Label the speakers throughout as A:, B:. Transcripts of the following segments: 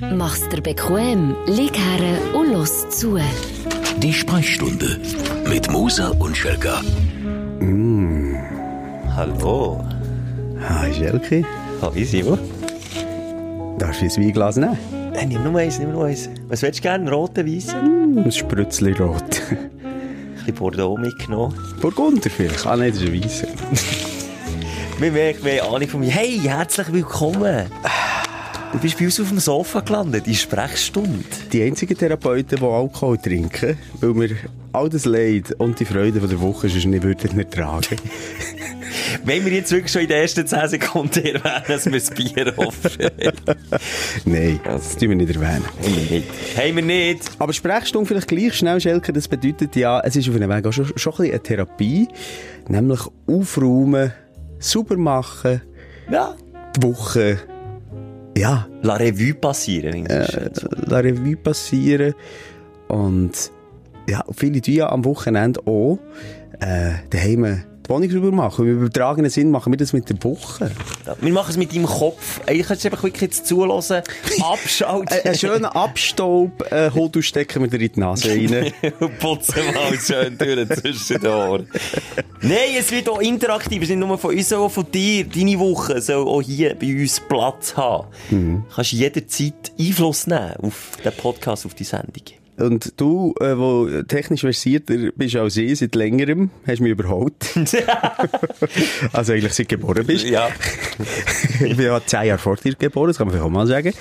A: Mach's dir bequem, lieg her und los zu.
B: Die Sprechstunde mit Musa und Schelka.
C: Hallo.
D: Hi, Schelke.
C: Hallo, Simon.
D: Darfst du ein Weinglas nehmen?
C: Äh, nimm nur eins, nimm nur eins. Was willst du gerne? Rote, weiße?
D: Ein Sprützli rot.
C: Ein bisschen Bordeaux mitgenommen.
D: Burgunder vielleicht? Ah, nein, das ist ein Weisser.
C: Wir merken, wir haben Ahnung von mir. Hey, herzlich willkommen. Du bist bei uns auf dem Sofa gelandet, in Sprechstunde.
D: Die einzigen Therapeuten, die Alkohol trinken, weil wir all das Leid und die Freude von der Woche sonst nicht würden ertragen.
C: Wenn wir jetzt wirklich schon in den ersten 10 Sekunden erwähnen, dass wir das Bier offen
D: Nein, das tun wir nicht erwähnen.
C: Haben wir nicht. Haben wir nicht.
D: Aber Sprechstunde vielleicht gleich schnell, Schelke, das bedeutet ja, es ist auf einem Weg auch schon, schon ein bisschen eine Therapie, nämlich aufräumen, sauber machen,
C: Ja.
D: die Woche, ja,
C: La Revue passieren.
D: äh, la Revue passieren und ja, viele tun ja am Wochenende auch äh, daheim Wohnung sauber machen. Im übertragenen Sinn machen wir das mit der Woche.
C: Wir machen es mit deinem Kopf. Eigentlich kannst du einfach wirklich jetzt zulassen, abschalten.
D: Einen schönen Abstaub, äh, Hodel stecken wir dir in die Nase rein.
C: Und putzen mal schön durch zwischen den Ohren. Nein, es wird auch interaktiv. Es ist nicht nur von uns, auch von dir. Deine Woche soll auch hier bei uns Platz haben. Du kannst jederzeit Einfluss nehmen auf den Podcast, auf die Sendung.
D: Und du, äh, wo technisch versierter bist als ich seit längerem, hast mich überholt. also eigentlich seit geboren bist.
C: ja.
D: ich bin ja zehn Jahre vor dir geboren, das kann man vielleicht auch mal sagen.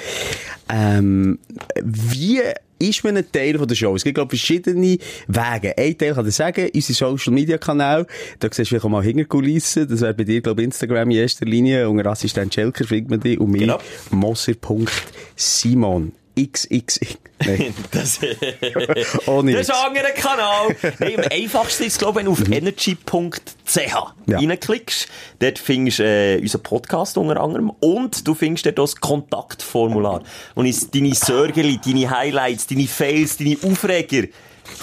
D: Ähm, wie ist man ein Teil von der Show? Es gibt, glaube ich, verschiedene Wege. Ein Teil kann ich sagen, unser Social Media Kanal, da siehst du vielleicht auch mal Hinterkulissen, das wäre bei dir, glaube ich, Instagram in erster Linie, unter Assistent Schelker findet man dich, und mir,
C: Genau.
D: Moser.simon. XXX. Nein,
C: Das,
D: ohne
C: das ist ein anderer Kanal. Nein, am einfachsten ist, glaube ich, wenn du auf energy.ch
D: Ja.
C: reinklickst. Dort findest du äh, unseren Podcast unter anderem. Und du findest dort das Kontaktformular. Und ist deine Sorgen, deine Highlights, deine Fails, deine Aufreger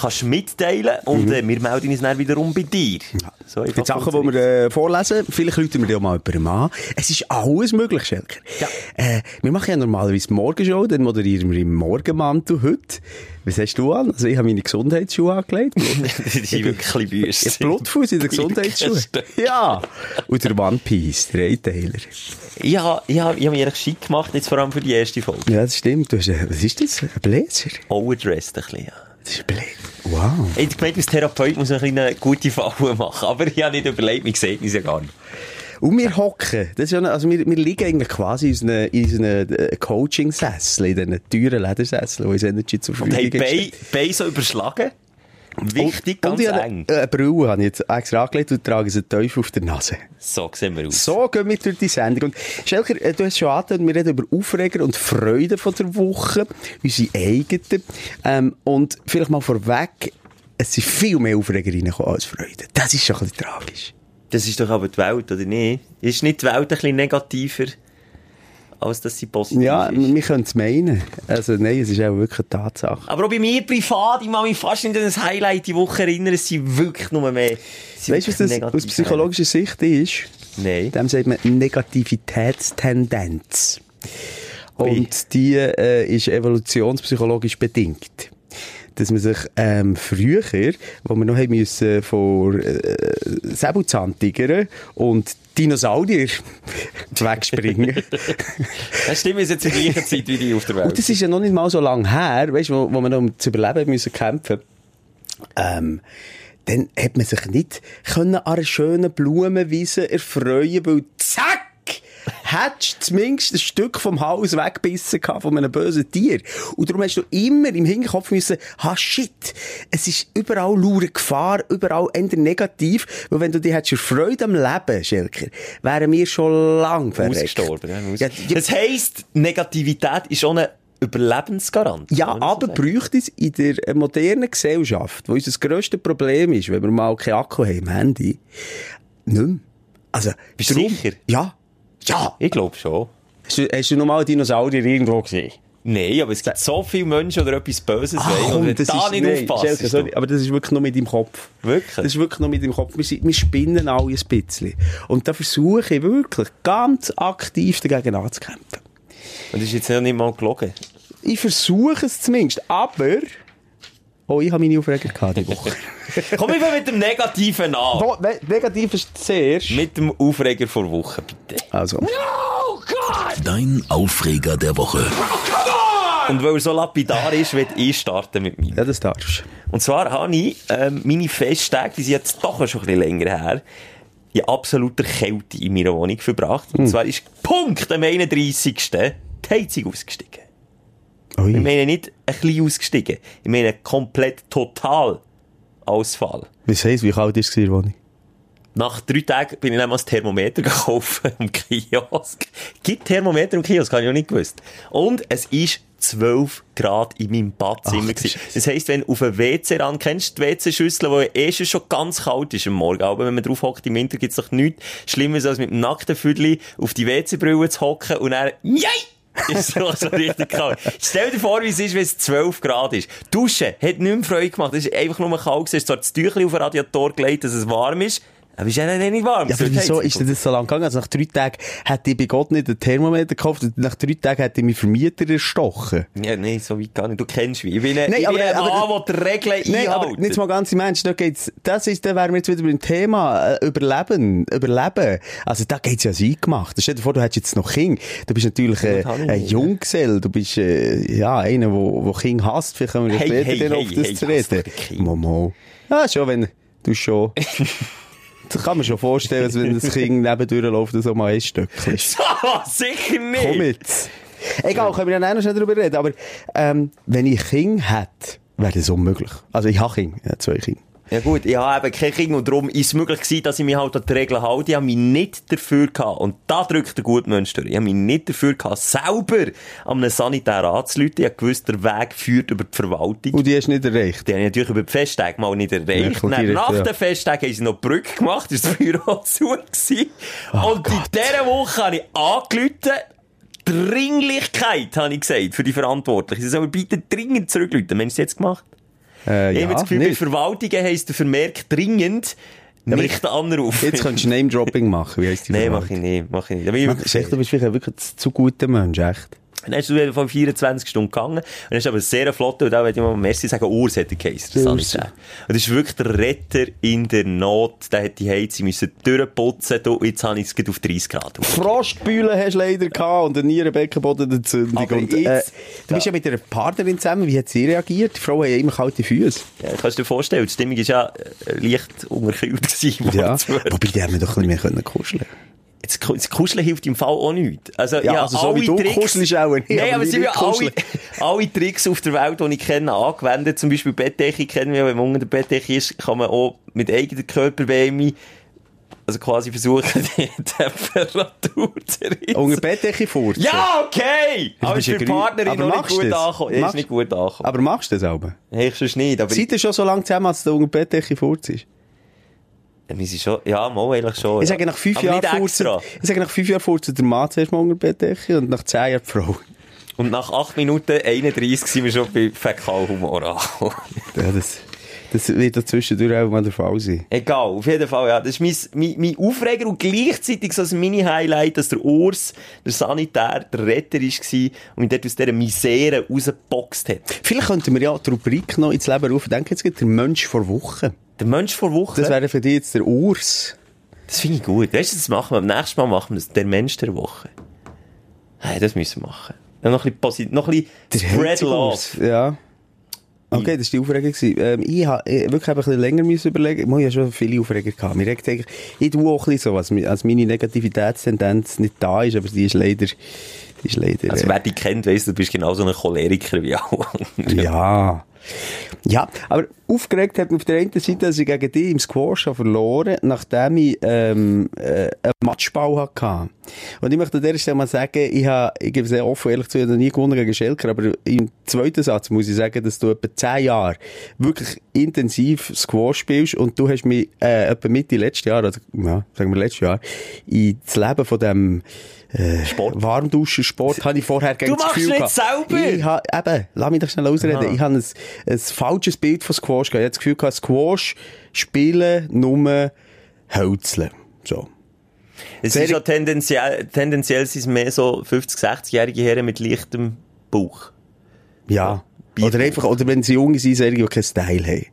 C: kannst mitteilen. Und äh, wir melden uns dann wiederum bei dir. So einfach
D: Die Sachen, die wir äh, vorlesen, vielleicht rufen wir die auch mal jemandem an. Es ist alles möglich, Schelker.
C: Ja.
D: Äh, wir machen ja normalerweise die Morgenshow, dann moderieren wir im Morgenmantel heute. Was hast du an? Also ich habe meine Gesundheitsschuhe angelegt.
C: Das ist wirklich ein bisschen
D: Ein
C: wüst.
D: Blutfuß in den Gesundheitsschuhen. Ja. Und der One Piece, der Einteiler.
C: Ich habe ich hab, ich mich eigentlich schick gemacht, jetzt vor allem für die erste Folge.
D: Ja, das stimmt. Du hast, äh, was ist das? Ein Bläser?
C: Overdressed ein bisschen, ja.
D: Das ist Bläser. Wow.
C: Ich gemeint, als Therapeut muss man eine gute Falle machen. Aber ich habe nicht überlegt, mir sieht es ja gar nicht.
D: Und wir hocken. Das ist ja, also wir, wir liegen eigentlich quasi in unseren, in unseren äh, Coaching-Sesseln, in diesen teuren Ledersesseln, die uns Energy zur
C: Und
D: Verfügung
C: haben
D: stehen.
C: Beine Bein so überschlagen. Wichtig,
D: und,
C: ganz
D: und ich
C: eng.
D: Eine, eine Brille habe ich jetzt extra angelegt und trage sie tief auf der Nase.
C: So sehen wir aus.
D: So gehen wir durch die Sendung. Und Schelker, äh, du hast schon angetan, wir reden über Aufreger und Freude von der Woche, unsere eigenen. Ähm, und vielleicht mal vorweg, es sind viel mehr Aufreger reingekommen als Freude. Das ist schon ein bisschen tragisch.
C: Das ist doch aber die Welt, oder nicht? Ist nicht die Welt ein bisschen negativer, als dass sie positiv
D: Ja,
C: ist?
D: wir können es meinen. Also nein, es ist auch wirklich eine Tatsache.
C: Aber auch bei mir privat, ich kann mich fast nicht an das Highlight die Woche erinnern, es sind wirklich nur mehr...
D: Weißt du, was das aus psychologischer Sicht ist?
C: Nein.
D: Dem sagt man Negativitätstendenz.
C: Ui.
D: Und die äh, ist evolutionspsychologisch bedingt. Dass man sich ähm, früher, wo wir noch haben müssen vor äh, Säbelzahntigern und Dinosaurier wegspringen.
C: Das stimmt, wir sind zur gleichen Zeit wie die auf der Welt.
D: Und das ist ja noch nicht mal so lange her, weißt, wo, wo wir noch um zu überleben müssen kämpfen. Ähm, dann hat man sich nicht können an einer schönen Blumenwiese erfreuen, weil zack! Hättest du zumindest ein Stück vom Haus weggebissen gehabt von einem bösen Tier. Und darum hast du immer im Hinterkopf müssen, ha shit, es ist überall laure Gefahr, überall eher negativ, weil wenn du dich hättest Freude am Leben, Schelker, wären wir schon lang verreckt.
C: Ausgestorben. Ja,
D: Ja,
C: das heisst, Negativität ist schon ein Überlebensgarant.
D: Ja,
C: so
D: aber
C: sagen.
D: bräuchte es in der modernen Gesellschaft, wo unser grösstes Problem ist, wenn wir mal keinen Akku haben im Handy, nicht mehr. Also,
C: Bist du sicher?
D: Ja. Ja.
C: Ich glaube schon.
D: Hast du, hast du noch mal einen Dinosaurier irgendwo gesehen?
C: Nein, aber es gibt so viele Menschen, die etwas Böses
D: Ach,
C: wollen. Und wenn
D: das
C: da
D: ist,
C: nicht
D: nein, sorry, aber das ist wirklich nur mit deinem Kopf.
C: Wirklich?
D: Das ist wirklich nur mit deinem Kopf. Wir, sind, wir spinnen alle ein bisschen. Und da versuche ich wirklich ganz aktiv dagegen anzukämpfen.
C: Und das ist jetzt ja nicht mal gelogen.
D: Ich versuche es zumindest, aber... Oh, ich habe meine Aufreger gehabt die Woche.
C: Komm ich mit dem Negativen an.
D: Oh, ne- negativ ist zuerst.
C: Mit dem Aufreger vor Woche, bitte.
D: Also,
B: Dein Aufreger der Woche.
C: Und weil er so lapidar ist, will ich starten mit mir.
D: ja, das darfst
C: Und zwar habe ich ähm, meine Festtage, die sind jetzt doch schon ein bisschen länger her, in absoluter Kälte in meiner Wohnung verbracht. Und zwar ist Punkt am 31. die Heizung ausgestiegen.
D: Ui.
C: Ich meine nicht ein bisschen ausgestiegen. Ich meine komplett total Ausfall.
D: Was heisst, wie kalt war es Wohnung?
C: Nach drei Tagen bin ich dann mal das Thermometer gekauft im Kiosk. Gibt Thermometer im Kiosk, habe ich noch nicht gewusst. Und es ist 12 Grad in meinem Badzimmer.
D: Ach. Scheiße.
C: Das heisst, wenn du auf ein WC ran kennst, die WC-Schüssel, die eh schon ganz kalt ist am Morgen, aber wenn man drauf hockt im Winter, gibt es doch nichts Schlimmeres, als mit dem nackten Füdli auf die WC-Brille zu hocken und dann, Jei! ist so, so richtig kalt. Stell dir vor, wie es ist, wenn es 12 Grad ist. Duschen hat nicht mehr Freude gemacht. Es ist einfach nur kalt. Es ist zwar das Tüchlein auf den Radiator gelegt, dass es warm ist, aber ist ja dann nicht warm.
D: Ja, aber wieso ist denn das so lang gegangen? Also nach drei Tagen hätte ich bei Gott nicht ein Thermometer gekauft und nach drei Tagen hätte ich meinen Vermieter erstochen.
C: Ja, nein, so weit gar nicht. Du kennst mich. Ich bin ein,
D: Nein,
C: ich
D: aber-
C: bin ein
D: aber-
C: Mann, der die Regeln
D: Nein, aber nicht mal ganz im Ernst, da geht's, das ist, da wären wir jetzt wieder beim Thema, äh, Überleben, Überleben. Also da geht's ja sein gemacht. Stell dir vor, du hättest jetzt noch Kind. Du bist natürlich äh, ein. Junggesell, du bist, äh, ja, einer, wo, wo Kind hasst. Vielleicht können wir
C: Hey,
D: später
C: hey,
D: dann
C: hey,
D: auf das
C: hey,
D: zu reden. Momo. Ja, schon, wenn du schon... Das kann man schon vorstellen, als wenn das Kind nebendurch läuft und so mal ein Stöckchen.
C: So, sicher nicht.
D: Komm jetzt. Egal, können wir ja noch schnell darüber reden. Aber ähm, wenn ich Kinder hätte, wäre das unmöglich. Also ich habe Kinder, ja, zwei Kinder.
C: Ja gut, ich habe eben kein Kind und darum ist es möglich gewesen, dass ich mich halt an die Regeln halte. Ich habe mich nicht dafür gehabt, und da drückt der gute Mensch durch, ich habe mich nicht dafür gehabt, selber an einem Sanitär anzuleiten. Ich habe gewusst, der Weg führt über die Verwaltung.
D: Und die hast du nicht erreicht.
C: Die habe ich natürlich über die Festtage mal nicht erreicht. Dann,
D: direkt,
C: nach
D: ja.
C: den Festtagen haben sie noch die Brücke gemacht, ist das Büro zu gewesen.
D: Oh
C: Und in dieser Woche habe ich angerufen, Dringlichkeit, habe ich gesagt, für die Verantwortlichen. Sie sollen bitte dringend zurückrufen. Haben sie es jetzt gemacht?
D: Äh,
C: Ich
D: ja,
C: habe das Gefühl, bei
D: nicht.
C: Verwaltungen heisst der Vermerk dringend,
D: aber
C: nicht anrufen.
D: Jetzt könntest du Name-Dropping machen. Wie heisst die
C: Nein, mach ich nicht, mach ich nicht. Ich
D: Echt, du bist vielleicht wirklich zu guter Mensch, echt.
C: Dann ist du von 24 Stunden gegangen. Und dann ist aber sehr flott, und da würde ich mal Merci sagen, Urs hat der Case, das ich. Und das ist wirklich der Retter in der Not. Der hat die Heizung müssen durchputzen, du, jetzt habe ich es auf 30 Grad. auf.
D: Frostbühlen hast du leider gehabt und eine Nierenbeckenbodenentzündung. Und, äh,
C: jetzt-
D: du bist ja mit einer Partnerin zusammen. Wie hat sie reagiert? Die Frau hat ja immer kalte Füße.
C: Ja, kannst du dir vorstellen, die Stimmung war ja äh, leicht unterkühlt gewesen.
D: Ja. Wobei, die haben wir doch ein bisschen mehr können kuscheln
C: Jetzt, das Kuscheln hilft im Fall auch nichts. Also,
D: Ja, also so wie du
C: Tricks,
D: kuschelst auch nicht,
C: Nein,
D: aber
C: sie ja alle, alle Tricks auf der Welt, die ich kenne, angewendet. Zum Beispiel Bettdecke kennen wir, wenn man unter der Bettdecke ist, kann man auch mit eigener Körperwärme, also quasi versuchen, die Temperatur zu erhitzen.
D: Unter Bettdecke furzen.
C: Ja, okay! Aber ist für Partnerin
D: aber
C: noch nicht gut angekommen. Ja, ist nicht gut angekommen.
D: Aber machst du das?
C: Hey, ich sonst nicht, aber
D: Seid ihr schon so lange zusammen, als du unter Bettdecke furzt?
C: Wir sind schon, ja, mal eigentlich schon.
D: Ich
C: ja.
D: sage, nach fünf Jahren
C: extra.
D: ich sage, nach fünf Jahren furzt der Mann zuerst mal unter Bettdecke und nach zehn Jahren die Frau.
C: Und nach 8 Minuten 31 sind wir schon bei Fäkalhumor angekommen.
D: Ja, das, das wird da zwischendurch auch mal der Fall sein.
C: Egal, auf jeden Fall, ja. Das ist mein, mein, mein Aufreger und gleichzeitig so ein Mini-Highlight, dass der Urs, der Sanitär, der Retter war und mich dort aus dieser Misere rausgeboxt hat.
D: Vielleicht könnten wir ja die Rubrik noch ins Leben rufen. Denke jetzt der Mensch vor Woche.
C: Der Mensch vor Woche,
D: Das
C: das,
D: wäre für dich jetzt der Urs.
C: finde ich gut. Weißt du, das machen wir. Am nächsten Mal machen wir das. Der Mensch der Woche. Hey, das müssen wir machen. Ja, noch ein bisschen, posit- noch ein bisschen Spread Love.
D: Ja. Okay, das war die Aufregung. Ähm, ich habe wirklich ein bisschen länger müssen überlegen. Ich habe schon viele Aufreger gehabt. Mir regt eigentlich, ich tue auch ein bisschen so, als, meine Negativitätstendenz nicht da ist, aber sie ist leider, die ist leider,
C: Also,
D: äh,
C: wer dich kennt, weiss, du bist genauso ein Choleriker wie anderen.
D: Ja. Ja, aber aufgeregt hat mich auf der einen Seite, dass ich gegen dich im Squash habe verloren nachdem ich ähm, äh, einen Matchball hatte. Und ich möchte an dieser Stelle mal sagen, ich, habe, ich gebe sehr offen ehrlich zu, ich habe noch nie gewonnen gegen Schelker, aber im zweiten Satz muss ich sagen, dass du etwa zehn Jahre wirklich intensiv Squash spielst und du hast mich äh, etwa Mitte letztes Jahr, also ja, sagen wir letztes Jahr, ins Leben von dem äh,
C: Sport.
D: Warmduschen-Sport habe ich vorher gegen das
C: machst
D: Gefühl
C: nicht
D: gehabt.
C: selber?
D: Ich habe, eben, lass mich doch schnell ausreden.
C: Aha.
D: Ich habe ein, ein falsches Bild von Squash gehabt. Ich habe das Gefühl gehabt, Squash spielen nur Hölzeln. So.
C: Es
D: Sehr-
C: ist ja tendenziell, tendenziell sind es mehr so 50-, 60-jährige Herren mit leichtem Bauch.
D: Ja.
C: Bier-
D: Oder einfach, oder wenn sie junge sind, solche, die keinen Style haben.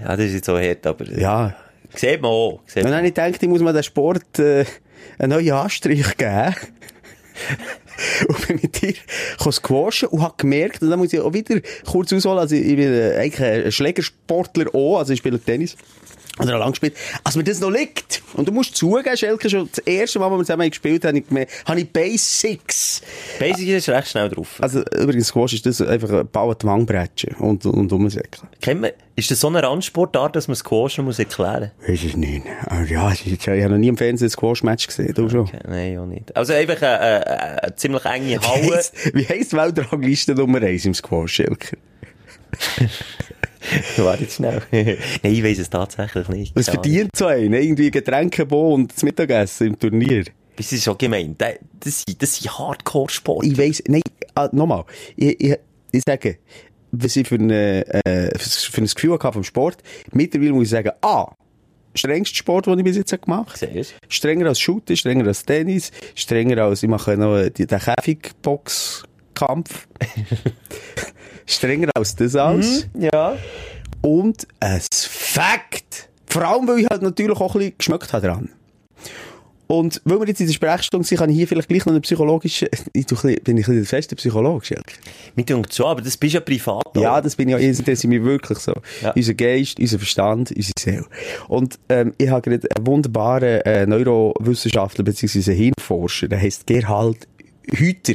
C: Ja, das ist jetzt so hart, aber...
D: Ja.
C: Sieht man auch. Sieht
D: Und dann habe ich gedacht, ich muss mir den Sport äh, einen neuen Anstrich geben. und bin mit dir squashen und habe gemerkt, und dann muss ich auch wieder kurz ausholen, also ich bin äh, eigentlich ein Schlägersportler auch, also ich spiele Tennis. Oder auch lang gespielt. Als mir das noch liegt. Und du musst zugeben, Schelke, schon das erste Mal, wo wir zusammen gespielt haben, habe ich habe ich Basics.
C: Basic ist recht schnell drauf.
D: Also, übrigens, Squash ist das einfach ein Bauer Wangbrettchen und, und umsäckeln.
C: Kennt man, ist das so eine Randsportart, dass man Squash noch muss erklären
D: Weiß ich nicht. Aber ja, es ist- ich habe noch nie im Fernsehen ein Squash-Match gesehen, du schon.
C: muss? Nein, auch nicht. Also einfach eine, eine, eine ziemlich enge
D: Wie
C: Halle.
D: heisst, wie heisst die Weltrangliste Nummer 1 im Squash, Schelker?
C: Warte jetzt schnell. Nein, ich weiss es tatsächlich nicht.
D: Was verdient so einen? Irgendwie Getränkebon und das Mittagessen im Turnier?
C: Das ist schon gemein. Das, das, sind- das sind Hardcore-Sport.
D: Ich weiss, nein, ah, nochmal. Ich, ich, ich sage, was ich für, eine, äh, für ein Gefühl hatte vom Sport, mittlerweile muss ich sagen, ah, strengster Sport, den ich bis jetzt gemacht habe. Strenger als Shooter, strenger als Tennis, strenger als, ich mache noch den Käfigboxkampf. strenger als das alles.
C: du? Ja.
D: Und es Fakt! Vor allem, weil ich halt natürlich auch ein bisschen geschmeckt habe dran. Und weil wir jetzt in der Sprechstunde sind, kann ich hier vielleicht gleich noch eine psychologische, ich bin ich ein bisschen der feste Psychologe, Schelke.
C: Mir denkt schon, aber das bist ja privat.
D: Ja,
C: auch.
D: das bin ich. Das interessiert mich wirklich so.
C: Ja.
D: Unser Geist, unser Verstand, unsere Seele. Und ähm, ich habe gerade einen wunderbaren äh, Neurowissenschaftler bzw. Hirnforscher, der heißt Gerhard Hüter.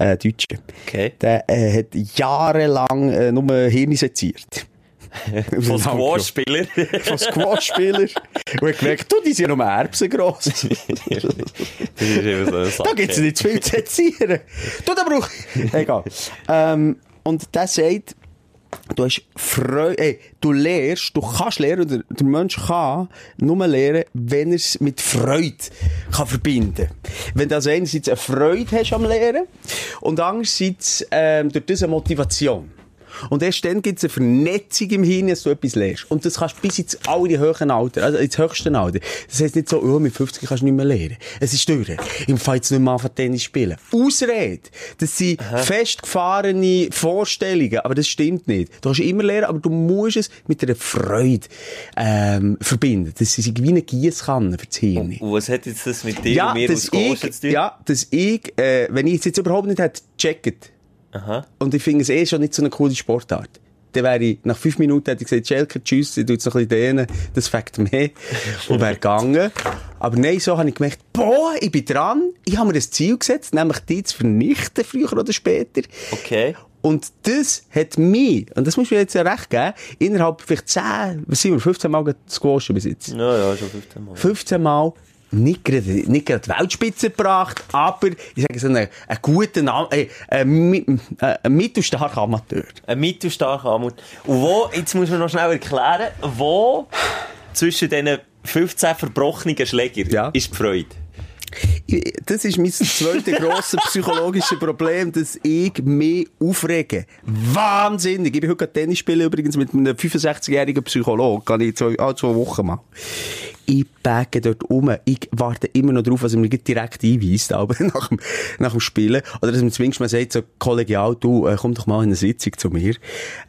D: Äh, Deutscher.
C: Okay.
D: Der äh, hat jahrelang äh, nur Hirn seziert.
C: Von Squash-Spieler.
D: Von Squash-Spieler. Und hat gemerkt, du, die sind ja nur Erbsen gross.
C: das ist so.
D: Da gibt's nicht zu viel zu sezieren. Du, da brauch Egal. Ähm, und der sagt, du hast Freude, ey, du lehrst, du kannst lernen, oder der Mensch kann nur lernen, wenn er es mit Freude kann verbinden Wenn du also einerseits eine Freude hast am Lehren und andererseits ähm, durch diese Motivation. Und erst dann gibt es eine Vernetzung im Hirn, dass du etwas lernst. Und das kannst du bis ins alle höheren Alter, also ins höchste Alter. Das heisst nicht so, oh, mit 50 kannst du nicht mehr lernen. Es ist durch. Ich fange jetzt nicht mehr an, Tennis spielen. Ausrede. Das sind festgefahrene Vorstellungen, aber das stimmt nicht. Du kannst immer lernen, aber du musst es mit einer Freude ähm, verbinden. Das ist wie eine Giesskanne für das Hirn.
C: Und was hat jetzt das mit dir
D: Ja,
C: und mir Squash
D: ich,
C: zu tun?
D: ja, dass ich, äh, wenn ich es jetzt überhaupt nicht hätte gecheckt,
C: Aha.
D: und ich finde es eh schon nicht so eine coole Sportart. Dann wäre ich, nach fünf Minuten hätte ich gesagt, Schelke, tschüss, ich tu jetzt noch ein bisschen dehnen, das fängt mehr. Und wäre gegangen. Aber nein, so habe ich gemerkt, boah, ich bin dran, ich habe mir ein Ziel gesetzt, nämlich die zu vernichten, früher oder später.
C: Okay.
D: Und das hat mich, und das muss mir jetzt ja recht geben, innerhalb vielleicht 10, was sind wir, 15 Mal squashen bis jetzt.
C: Ja, ja, schon 15 Mal.
D: 15 Mal nicht gerade, nicht gerade die Weltspitze gebracht, aber ich sage so einen, einen guten, äh, ein, mi- äh, ein mittelstarker Amateur.
C: Ein mittelstarker Armut. Und wo, jetzt muss man noch schnell erklären, wo zwischen diesen 15 verbrochenen Schlägern
D: Ja.
C: ist die Freude?
D: Das ist mein zweites grosses psychologisches Problem, dass ich mich aufrege. Wahnsinnig. Ich bin heute Tennis spielen übrigens mit einem 65-jährigen Psychologen. Kann ich zwei, alle zwei Wochen mal. Ich bäge dort um. Ich warte immer noch drauf, dass er mir direkt einweist, aber nach dem, nach dem Spielen. Oder dass man zumindest mal sagt, so kollegial, du, äh, komm doch mal in eine Sitzung zu mir.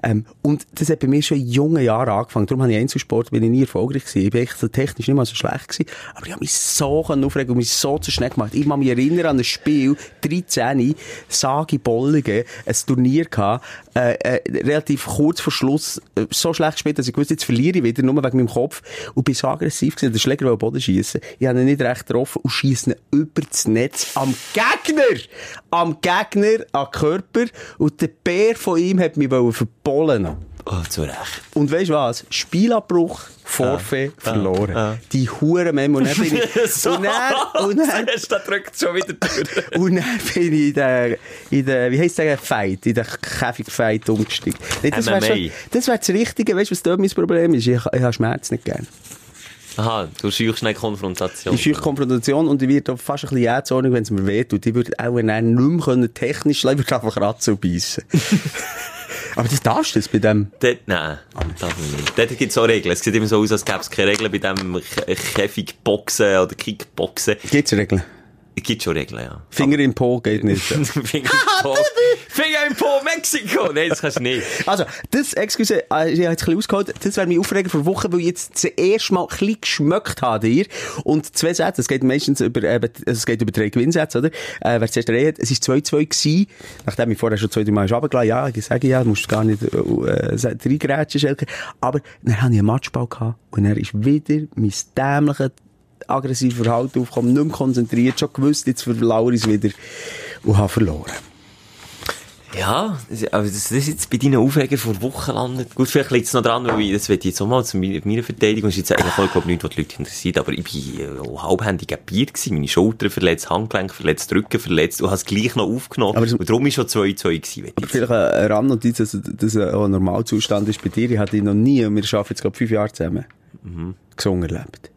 D: Ähm, und das hat bei mir schon in jungen Jahren angefangen. Darum habe ich Einzelsport, bin ich nie erfolgreich gewesen. Ich bin echt so technisch nicht mal so schlecht gewesen. Aber ich habe mich so aufregen und mich so zu schnell gemacht. Ich kann mich erinnern an ein Spiel, 13, Sagi Bolligen, ein Turnier gehabt, äh, äh, relativ kurz vor Schluss, äh, so schlecht gespielt, dass ich wusste, jetzt verliere ich wieder, nur wegen meinem Kopf. Und bin so aggressiv gewesen, der Schläger wollte Boden schiessen. Ich habe ihn nicht recht getroffen und schiesse ihn über das Netz am Gegner! Am Gegner, den Körper. Und der Bär von ihm hat mich verbollen.
C: Oh, zu Recht.
D: Und weißt du was? Spielabbruch, Forfait, verloren.
C: ah.
D: Die Hure Memo. Und dann bin ich,
C: so,
D: und dann, und dann,
C: da drückt schon wieder durch.
D: und dann bin ich in der, in der, wie heisst der Fight, in der Käfig-Fight umgestiegen. Nee, das wäre schon, das Richtige. Weißt du, was dort mein Problem ist? Ich, ich habe Schmerz nicht gern.
C: Aha, du scheuchst eine Konfrontation.
D: Ich führe Konfrontation und ich werde fast ein bisschen jähzornig, wenn es mir wehtut. Ich würde auch nicht mehr technisch ich würde einfach kratzen und beißen. Aber das darfst du jetzt bei dem.
C: Dort, nein, darf man nicht. Dort gibt es auch Regeln. Es sieht immer so aus, als gäbe es keine Regeln bei dem Kä- Käfigboxen oder Kickboxen.
D: Gibt's Regeln?
C: Es gibt schon Regeln, ja.
D: Finger im Po geht nicht.
C: Finger im Po. Finger im Po, Mexiko! Nein, das kannst du nicht.
D: Also, das, excuse, äh, ich habe jetzt ein bisschen ausgeholt, das wäre mein Aufreger vor Wochen, weil ich jetzt das erste Mal ein bisschen geschmeckt habe dir. Und zwei Sätze, es geht meistens über, äh, also es geht über drei Gewinnsätze, oder? Äh, wer zuerst redet, es ist 2-2 gewesen, nachdem ich vorher schon zwei, drei Mal runtergelassen ja, ich sage ja, du musst gar nicht, äh, äh, reingrätschen, Schelke. Aber dann hatte ich einen Matchball gehabt und er ist wieder mein dämliches aggressives Verhalten aufgekommen, nicht mehr konzentriert, schon gewusst, jetzt verlauere ich es wieder und habe verloren.
C: Ja, aber das, ist jetzt bei deinen Aufreger vor Wochen landet. Gut, vielleicht liegt es noch dran, weil ich, das wird jetzt auch mal zu meiner, meiner Verteidigung, das ist jetzt eigentlich ich glaube nicht, was die Leute interessiert, aber ich war äh, halbhändig Bier gewesen, meine Schulter verletzt, Handgelenk verletzt, Rücken verletzt und habe es gleich noch aufgenommen.
D: Aber das-
C: und darum ist schon 2-2 gewesen.
D: Aber vielleicht eine Randnotiz, dass das ein Normalzustand ist bei dir. Ich hatte noch nie, und wir arbeiten jetzt gerade fünf Jahre zusammen, gesungen erlebt.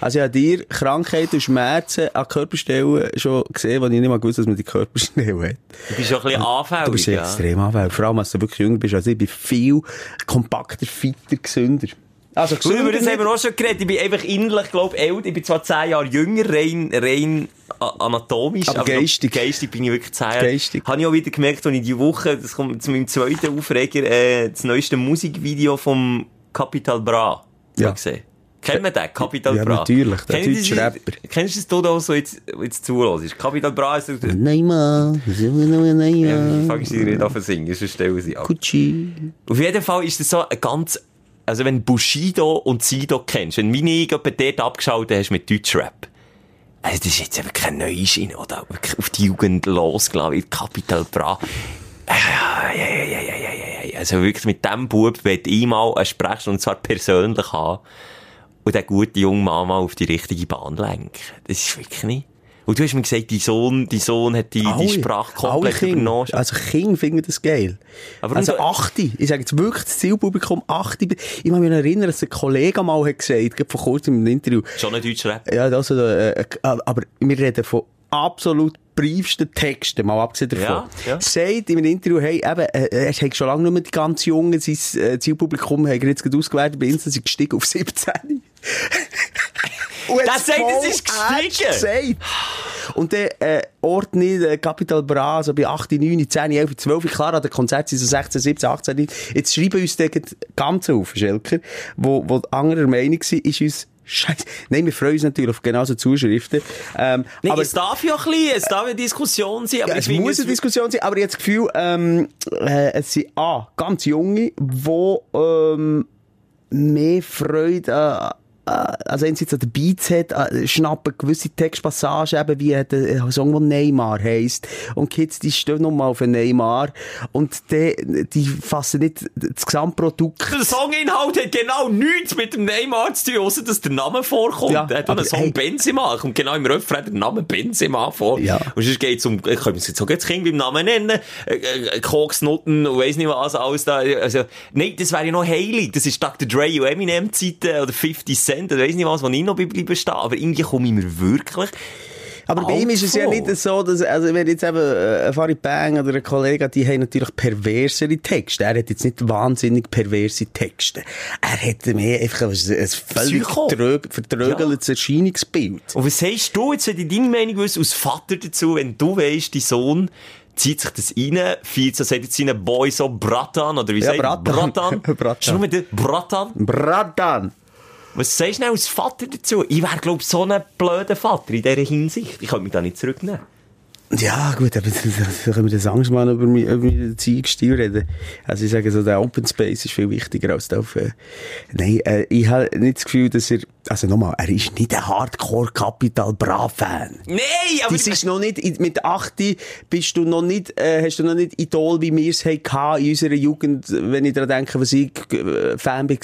D: Also ich habe dir Krankheiten und Schmerzen an Körperstellen schon gesehen, wo ich nicht mal gewusst dass man die Körperstellen hat.
C: Du bist schon ein bisschen anfällig,
D: Du bist
C: ja.
D: extrem anfällig. Vor allem, als du wirklich jünger bist als ich. Bin viel kompakter, fitter, gesünder. Also
C: Gut, über das haben wir auch schon geredet. Ich bin einfach innerlich, glaube ich, älter. Ich bin zwar 10 Jahre jünger, rein, rein anatomisch.
D: Aber
C: noch
D: geistig.
C: Geistig bin ich wirklich 10 Jahre.
D: Geistig.
C: Habe ich auch wieder gemerkt, als ich die Woche, das kommt zu meinem zweiten Aufreger, äh, das neueste Musikvideo vom Capital Bra.
D: Ja.
C: Gesehen. Kennt man den? Capital
D: Ja,
C: Bra?
D: natürlich, der
C: Kennt ihr
D: deutsche Rapper.
C: Kennst du das, da so jetzt, jetzt zuhörst? Capital Bra ist, ja,
D: Neymar, Neymar,
C: fange ich sie nicht an zu singen, sonst stellen sie ab.
D: Gucci.
C: Auf jeden Fall ist das so ein ganz, also wenn Bushido und Sido kennst, wenn meine etwa dort abgeschaltet hast mit Deutschrap, also das ist jetzt eben kein Neuschiene, oder? Auf die Jugend losgelassen, wie Capital Bra. Ja, ja, ja, ja, ja, ja, ja, ja. Also wirklich mit dem Bub wird ich mal eine Sprechstunde, und zwar persönlich haben, und den guten jungen Mann mal auf die richtige Bahn lenken. Das ist wirklich nicht. Und du hast mir gesagt, dein Sohn, dein Sohn hat die, die Sprache komplett
D: alle
C: übernommen.
D: Also Kinder finden das geil.
C: Aber
D: also achte. Ich sage jetzt wirklich das Zielpublikum achte. Ich kann mich erinnern, dass ein Kollege mal hat gesagt, vor kurzem im Interview,
C: Schon ein Deutschrap.
D: ja, also, äh, aber wir reden von absolut briefsten Texten, mal abgesehen davon.
C: Ja, ja.
D: Sagt in einem Interview, hey, eben, äh, er hat schon lange nicht mehr die ganz Jungen, sein äh, Zielpublikum, hat er jetzt ausgewertet, bei Insta sind gestiegen auf 17. Und
C: Das sagt, es ist gestiegen.
D: Und dann, äh, Ort nicht, äh, Capital Bra, so bei 8, 9, 10, 11, 12, klar, an der Konzert sind so 16, 17, 18, 19. Jetzt schreiben uns gerade ganz auf, Schelker, wo, wo anderer Meinung sind, ist uns Scheiße. Nein, wir freuen uns natürlich auf genauso Zuschriften. Ähm,
C: Nee,
D: aber
C: es darf ja ein bisschen, es darf eine Diskussion sein, aber
D: ja,
C: ich
D: es muss eine Diskussion sein, aber ich habe das Gefühl, ähm, äh, es sind A, ganz junge, die ähm, mehr Freude an, an- also einerseits an den Beats hat, an- schnappen gewisse Textpassagen, eben wie der ein Song, der Neymar heisst. Und Kids, die stehen nochmal auf den Neymar. Und die, die fassen nicht das Gesamtprodukt.
C: Der Songinhalt hat genau nichts mit dem Neymar zu tun, außer dass der Name vorkommt.
D: Ja,
C: er hat einen Song
D: hey-
C: Benzema, kommt genau im Refrain der Name Benzema vor.
D: Ja.
C: Und sonst geht's um, ich kann jetzt auch das Kind beim Namen nennen, äh, äh, Koksnutten und weiss nicht was, alles da. Also, nein, das wäre ja noch heilig. Das ist Dr. Dre und Eminem Zeiten oder 50 Cent oder weiss nicht was, wo ich noch bleiben stehen. Aber irgendwie komme ich mir wirklich
D: Aber bei ihm ist es ja nicht so, dass, also wenn jetzt eben äh, ein Farid Bang oder ein Kollege, die haben natürlich perversere Texte. Er hat jetzt nicht wahnsinnig perverse Texte. Er hat mehr einfach ein, ein völlig vertrögeltes Erscheinungsbild.
C: Und was sagst du jetzt, wenn ich deine Meinung wüsste, als Vater dazu, wenn du weisst, dein Sohn zieht sich das rein, feiert so, sagt jetzt seinen Boy so Bratan, oder wie
D: Ja,
C: sagt?
D: Bratan.
C: Bratan.
D: Bratan.
C: Der Bratan.
D: Bratan!
C: Was sagst du denn als Vater dazu? Ich wäre, glaub so ein blöder Vater in dieser Hinsicht. Ich könnte mich da nicht zurücknehmen.
D: Ja, gut, aber da können wir das Angst mal über, über meinen Erziehungsstil reden. Also ich sage so, der Open Space ist viel wichtiger als der auf, äh, nein, äh, ich habe nicht das Gefühl, dass er, also nochmal, er ist nicht ein Hardcore Capital Bra Fan.
C: Nein, aber...
D: Das ist noch nicht, mit 8 bist du noch nicht, äh, hast du noch nicht Idol, wie wir es hatten in unserer Jugend, wenn ich daran denke, was ich äh, Fan war,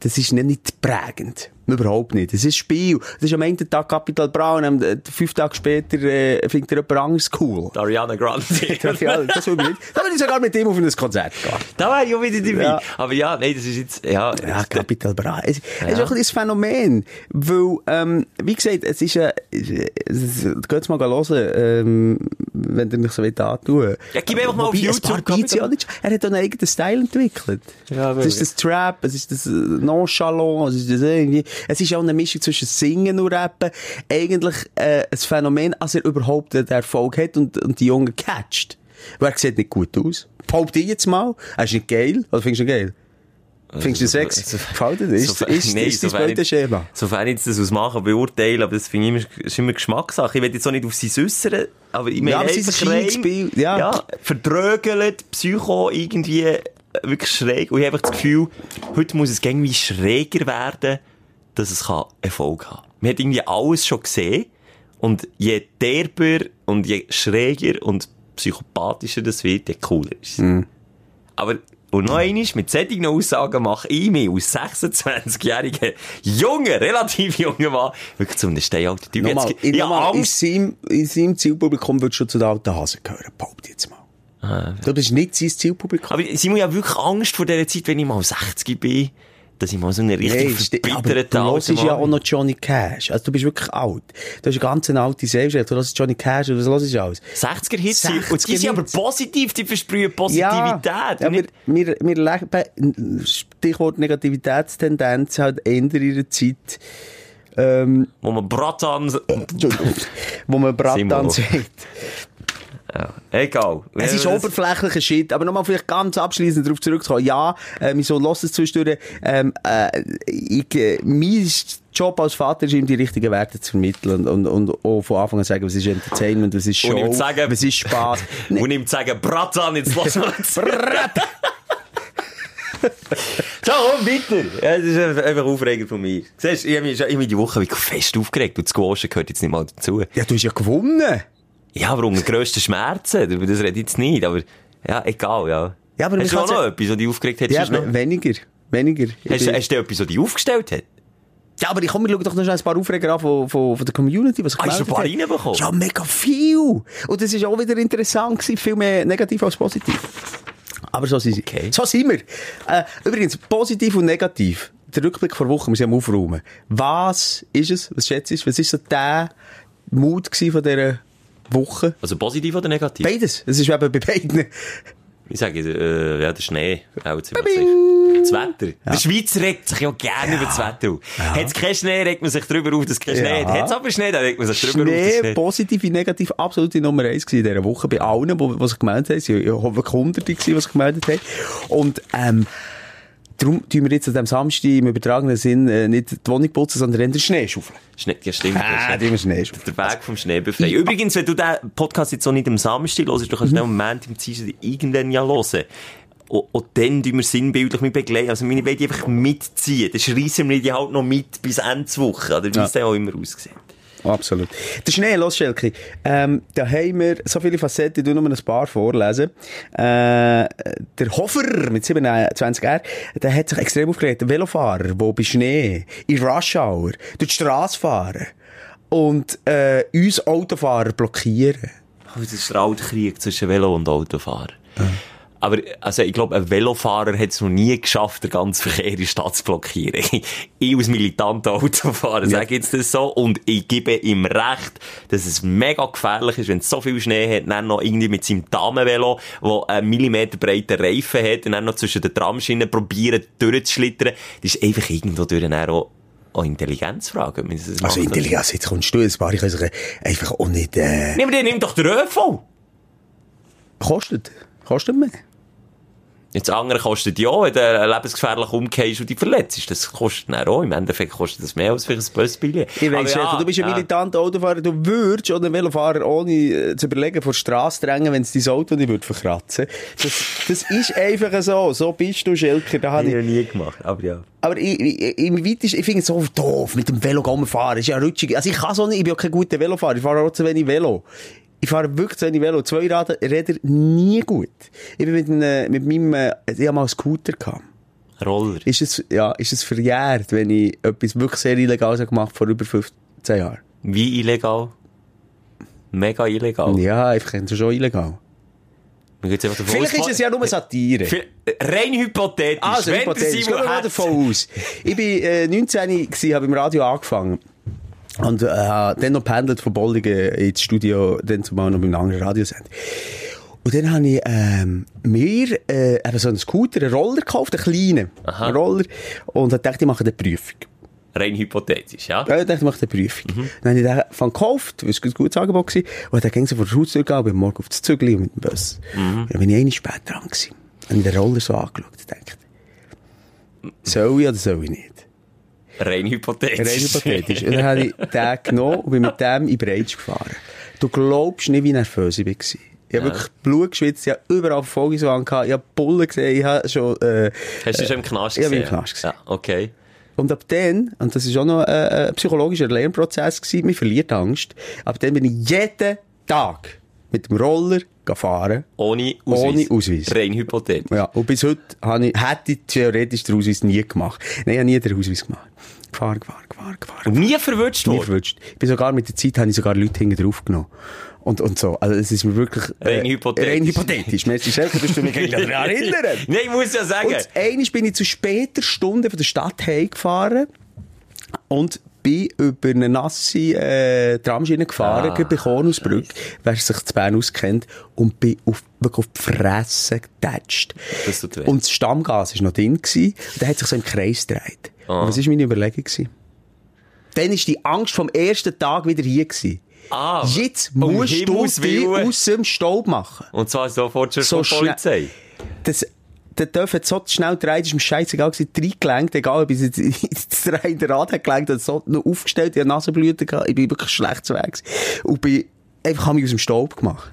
D: das ist nicht, nicht prägend. Überhaupt nicht. Das ist Spiel. Das ist am Ende Tag Capital Bra und am, äh, fünf Tage später äh, findet er jemand anderes cool.
C: Ariana Grande.
D: ja, das will ich nicht. Da würde ich sogar mit ihm auf ein Konzert gehen.
C: da wäre ich auch wieder dabei.
D: Ja.
C: Aber ja, nein, das ist jetzt... Ja,
D: Ja, Capital Bra. Es, es ist
C: Ja.
D: auch ein Phänomen. Weil, ähm, wie gesagt, es ist ein, es- geht's mal hören, ähm, wenn ihr mich so wollt antun.
C: Ja, gib einfach mal auf YouTube
D: ja er hat auch einen eigenen Style entwickelt.
C: Ja,
D: es ist das Trap, es ist das äh, Nonchalant, es ist das irgendwie. Es ist ja auch eine Mischung zwischen Singen und Rappen. Eigentlich äh, ein Phänomen, als er überhaupt den Erfolg hat und, und die Jungen catcht. Weil er sieht nicht gut aus. Behaupte ich jetzt mal. Er ist nicht geil. Oder findest du ihn geil? Findest du
C: so-
D: Sex?
C: so-
D: Gefällt dir das? Ist,
C: so-
D: ist,
C: nein,
D: ist das
C: sofern ich-
D: Beuteschema?
C: Sofern ich das aus Machen beurteile, aber das finde ich immer, ist immer Geschmackssache. Ich will jetzt auch nicht auf sie äußern, aber ich meine
D: aber sie
C: einfach rein-
D: ja.
C: ja, verdrögelt, Psycho, irgendwie äh, wirklich schräg. Und ich habe einfach das Gefühl, heute muss es irgendwie schräger werden, dass es Erfolg haben kann. Man hat irgendwie alles schon gesehen. Und je derber und je schräger und psychopathischer das wird, je cooler ist es.
D: Mhm.
C: Aber, und noch eines, mit solchen Aussagen mache ich mich als 26-jähriger, junger, relativ junger Mann, wirklich zu einem steinalten Typ.
D: Nochmal,
C: Jetzt-
D: in, nochmal, in, seinem, in seinem Zielpublikum würdest du zu den alten Hasen gehören, behaupte jetzt mal. Du bist nicht sein Zielpublikum.
C: Aber Simon, ich habe wirklich Angst vor dieser Zeit, wenn ich mal 60 bin, dass ich mal so einen
D: Hey,
C: richtig
D: aber
C: verbitterten
D: du hörst
C: alten
D: ja auch noch Johnny Cash. Also du bist wirklich alt. Du hast eine ganz alte Selbstständigkeit. Du hörst Johnny Cash und was hörst du alles?
C: 60er-Hits sind. Und die sind aber
D: 60er-Hits.
C: positiv, die versprühen Positivität.
D: Ja, aber
C: nicht-
D: wir, wir leben, Stichwort Negativitätstendenz halt in ihrer Zeit, ähm,
C: wo man Bratan...
D: Wo man Bratan sagt.
C: Ja, egal.
D: Es ist
C: Ja,
D: oberflächlicher Shit, aber nochmal vielleicht ganz abschließend darauf zurückzukommen. Ja, äh, mein Sohn lässt es zwischendurch. Ähm, äh, ich, äh, mein Job als Vater ist ihm die richtigen Werte zu vermitteln und, und, und auch von Anfang an sagen, was ist Entertainment, was ist Show,
C: Und ihm zu sagen-
D: was ist Spaß.
C: Und ihm zu sagen, Bratan, jetzt lass mal. So, komm, weiter. Ja, das ist einfach aufregend von mir. Siehst du, ich habe mich, habe mich die Woche fest aufgeregt und das Squashen gehört jetzt nicht mal dazu.
D: Ja, du hast ja gewonnen.
C: Ja, aber unter grössten Schmerzen, über das rede ich jetzt nicht, aber ja, egal, ja.
D: Ja, aber
C: hast du auch noch
D: ja-
C: etwas, was dich aufgeregt hat?
D: Ja,
C: noch?
D: weniger. Weniger. Ich
C: Hast,
D: bin-
C: hast du etwas, was dich aufgestellt hat?
D: Ja, aber ich komme, wir schauen doch noch ein paar Aufreger an von, von, von der Community, was ich
C: Ah, hast du ein paar reinbekommen?
D: Ja, mega viel. Und das ist auch wieder interessant gewesen, viel mehr negativ als positiv. Aber so sind.
C: Okay.
D: So sind wir. Äh, übrigens, positiv und negativ. Der Rückblick vor Wochen, sind am Aufräumen. Was ist es? Was schätzt du? Was ist so der Mut von dieser Woche?
C: Also positiv oder negativ?
D: Beides. Es ist eben bei beiden.
C: Ich sage, äh, ja, der Schnee. Auch ziemlich sicher. Das Wetter. Der Schweizer regt sich ja gerne über das Wetter auf. Hat es keinen Schnee, regt man sich darüber auf, dass es keinen
D: Ja.
C: Schnee hat. Hat es aber Schnee, dann regt man sich darüber auf, dass es
D: Schnee,
C: Schnee
D: positiv wie negativ, absolut die Nummer eins gewesen in dieser Woche. Bei allen, die, die sich gemeldet haben. Es waren ja wirklich Hunderte die sich gemeldet haben. Und, ähm, darum tun wir jetzt an diesem Samstag im übertragenen Sinn äh, nicht die Wohnung putzen, sondern eher den Schnee schaufeln.
C: Schnee, ja, stimmt.
D: Ah, Schnee schaufeln.
C: der Weg vom Schnee befreien. Übrigens, wenn du den Podcast jetzt so nicht am Samstag hörst, du kannst mhm. am Moment im Dienstag irgendwann ja hören. Und, und dann tun wir sinnbildlich mit begleiten. Also, meine die einfach mitziehen. Dann schreissen wir die halt noch mit bis Ende Woche. Oder wie
D: Ja.
C: es dann auch immer aussieht.
D: Absolut. Der Schnee, los, Schelke. Ähm, da haben wir so viele Facetten, ich tu nur ein paar vorlesen. Äh, der Hofer mit 27R, der hat sich extrem aufgeregt. Der Velofahrer, der bei Schnee, in Rush Hour, durch die Straße fahren und äh, uns Autofahrer blockieren.
C: Oh, das ist der alte Krieg zwischen Velo und Autofahrer. Aber, also, ich glaube, ein Velofahrer hat es noch nie geschafft, den ganzen Verkehr in der Stadt zu blockieren. ich als militanter Autofahrer sage jetzt das so und ich gebe ihm recht, dass es mega gefährlich ist, wenn es so viel Schnee hat, dann noch irgendwie mit seinem Damenvelo, wo einen Millimeter breiten Reifen hat und dann noch zwischen den Tramschienen probieren durchzuschlittern. Das ist einfach irgendwo durch auch auch Intelligenzfrage. ob man das
D: Also. Intelligenz, jetzt kommst du, das paar, ich einfach auch nicht, äh,
C: Nimm nimm doch den ÖV!
D: kostet. Kostet mehr.
C: Jetzt andere kostet ja, wenn du lebensgefährlich umgehst und dich verletzt. Das kostet dann auch. Im Endeffekt kostet das mehr als für ein Busbillett.
D: Ich weiss, Stefan, du bist ein
C: ja.
D: militanter Autofahrer, du würdest oder einen Velofahrer ohne äh, zu überlegen vor die Straße drängen, wenn es dein Auto nicht würde verkratzen das, das ist einfach so. So bist du, Schelker. Da habe
C: ich noch nie gemacht, aber ja.
D: aber ich, ich, im weitesten, ich finde es so doof, mit dem Velo fahren. Ist ja rutschig. Also ich kann so nicht, ich bin auch kein guter Velofahrer. Ich fahre auch zu wenig Velo. Ich fahre wirklich zu wenig Velo. Zwei Räder Räder nie gut. Ich bin mit, einem, mit meinem, äh, ich habe mal einen Scooter gehabt.
C: Roller.
D: Ist es, ja, ist es verjährt, wenn ich etwas wirklich sehr Illegales habe gemacht vor über 15 Jahren?
C: Wie illegal? Mega illegal.
D: Ja, einfach schon illegal.
C: Mir geht's einfach davon
D: Vielleicht ist es ja nur Satire.
C: Rein hypothetisch.
D: Also,
C: Wenn der
D: hypothetisch.
C: Simon
D: Gehen wir mal
C: hat-
D: davon aus. Ich bin äh, 19 gsi, habe im Radio angefangen. Und äh, dann noch pendelt von Bollingen ins Studio, dann zumal noch mit einem anderen Radiosender. Und dann habe ich ähm, mir äh, eben so einen Scooter, einen Roller gekauft, einen kleinen
C: Aha.
D: Roller. Und gedacht, ich mache eine Prüfung.
C: Rein hypothetisch, ja?
D: Ja, ich dachte, ich mache eine Prüfung. Dann habe ich den von gekauft, weil es ein gutes Angebot war. Und dann ging so vor der Haustür gegangen, bin morgen auf das Zügel mit dem Bus. Dann bin ich eine Spät dran gewesen. Habe ich den Roller so angeschaut und dachte, soll ich oder soll ich nicht?
C: Rein hypothetisch.
D: Rein hypothetisch. Und dann habe ich den genommen und bin mit dem in Breitsch gefahren. Du glaubst nicht, wie nervös ich war. Ich habe wirklich Blut geschwitzt, ich habe überall Folge so angehabt, ich habe Bullen gesehen, ich habe schon, äh,
C: Hast du schon im Knast
D: Ich habe
C: gesehen?
D: im Knast gesehen.
C: Ja, okay.
D: Und ab dann, und das war auch noch äh, ein psychologischer Lernprozess, gewesen, man verliert Angst, ab dann bin ich jeden Tag mit dem Roller gefahren.
C: Ohne Ausweis.
D: Ohne Ausweis.
C: Rein hypothetisch.
D: Ja, und bis heute habe ich, hätte ich theoretisch den Ausweis nie gemacht. Nein, ich habe nie den Ausweis gemacht. Gefahren, gefahren, gefahren, gefahren.
C: Und nie verwünscht
D: Nie
C: worden.
D: verwünscht. Ich bin sogar mit der Zeit, habe ich sogar Leute hinten drauf genommen. Und, und so. Also, es ist mir wirklich,
C: Rein hypothetisch.
D: Rein hypothetisch. Merci, Schelke, dass du mich daran erinnern.
C: Nein, ich muss ja sagen.
D: Und einmal bin ich zu später Stunde von der Stadt heimgefahren und bin über eine nasse äh, Tramschiene gefahren,
C: Ah,
D: bei Kornusbrück, wer sich zu Bern auskennt, und bin auf, wirklich auf die Fresse getatscht.
C: Das.
D: Und das Stammgas war noch drin, gewesen, und der hat sich so im Kreis gedreht.
C: Ah.
D: Und was war meine Überlegung? Gewesen? Dann war die Angst vom ersten Tag wieder hier. Gewesen.
C: Ah,
D: Jetzt
C: um
D: musst du
C: Himmels
D: dich aus dem Staub machen.
C: Und zwar sofort schon
D: So
C: von
D: schnell-
C: Polizei.
D: das, der hat so schnell gedreht, ist mir scheißegal gewesen, reingelenkt, egal ob ich jetzt ins dreite Rad hat gelenkt, hat so noch aufgestellt, ich hatte Nasenblüten gehabt, ich bin wirklich schlecht zu Weg. Und bin einfach, habe mich aus dem Staub gemacht.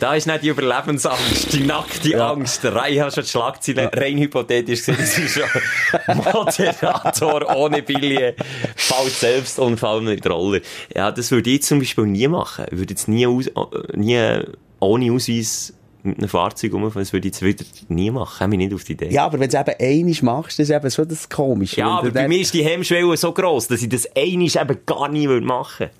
C: Da ist nicht die Überlebensangst, die nackte
D: Ja.
C: Angst. Der Reihe hat schon die Schlagzeile rein hypothetisch gesehen. Das ist schon Moderator ohne Billie, fällt selbst Unfall mit Roller. Ja, das würde ich zum Beispiel nie machen. Ich würde jetzt nie, aus, äh, nie ohne Ausweis mit einem Fahrzeug rumfahren. Das würde ich jetzt wieder nie machen. Komme ich nicht auf die Idee.
D: Ja, aber wenn du es eben einiges machst, das ist eben so das Komische.
C: Ja, aber bei mir ist die Hemmschwelle so gross, dass ich das einiges eben gar nie würde machen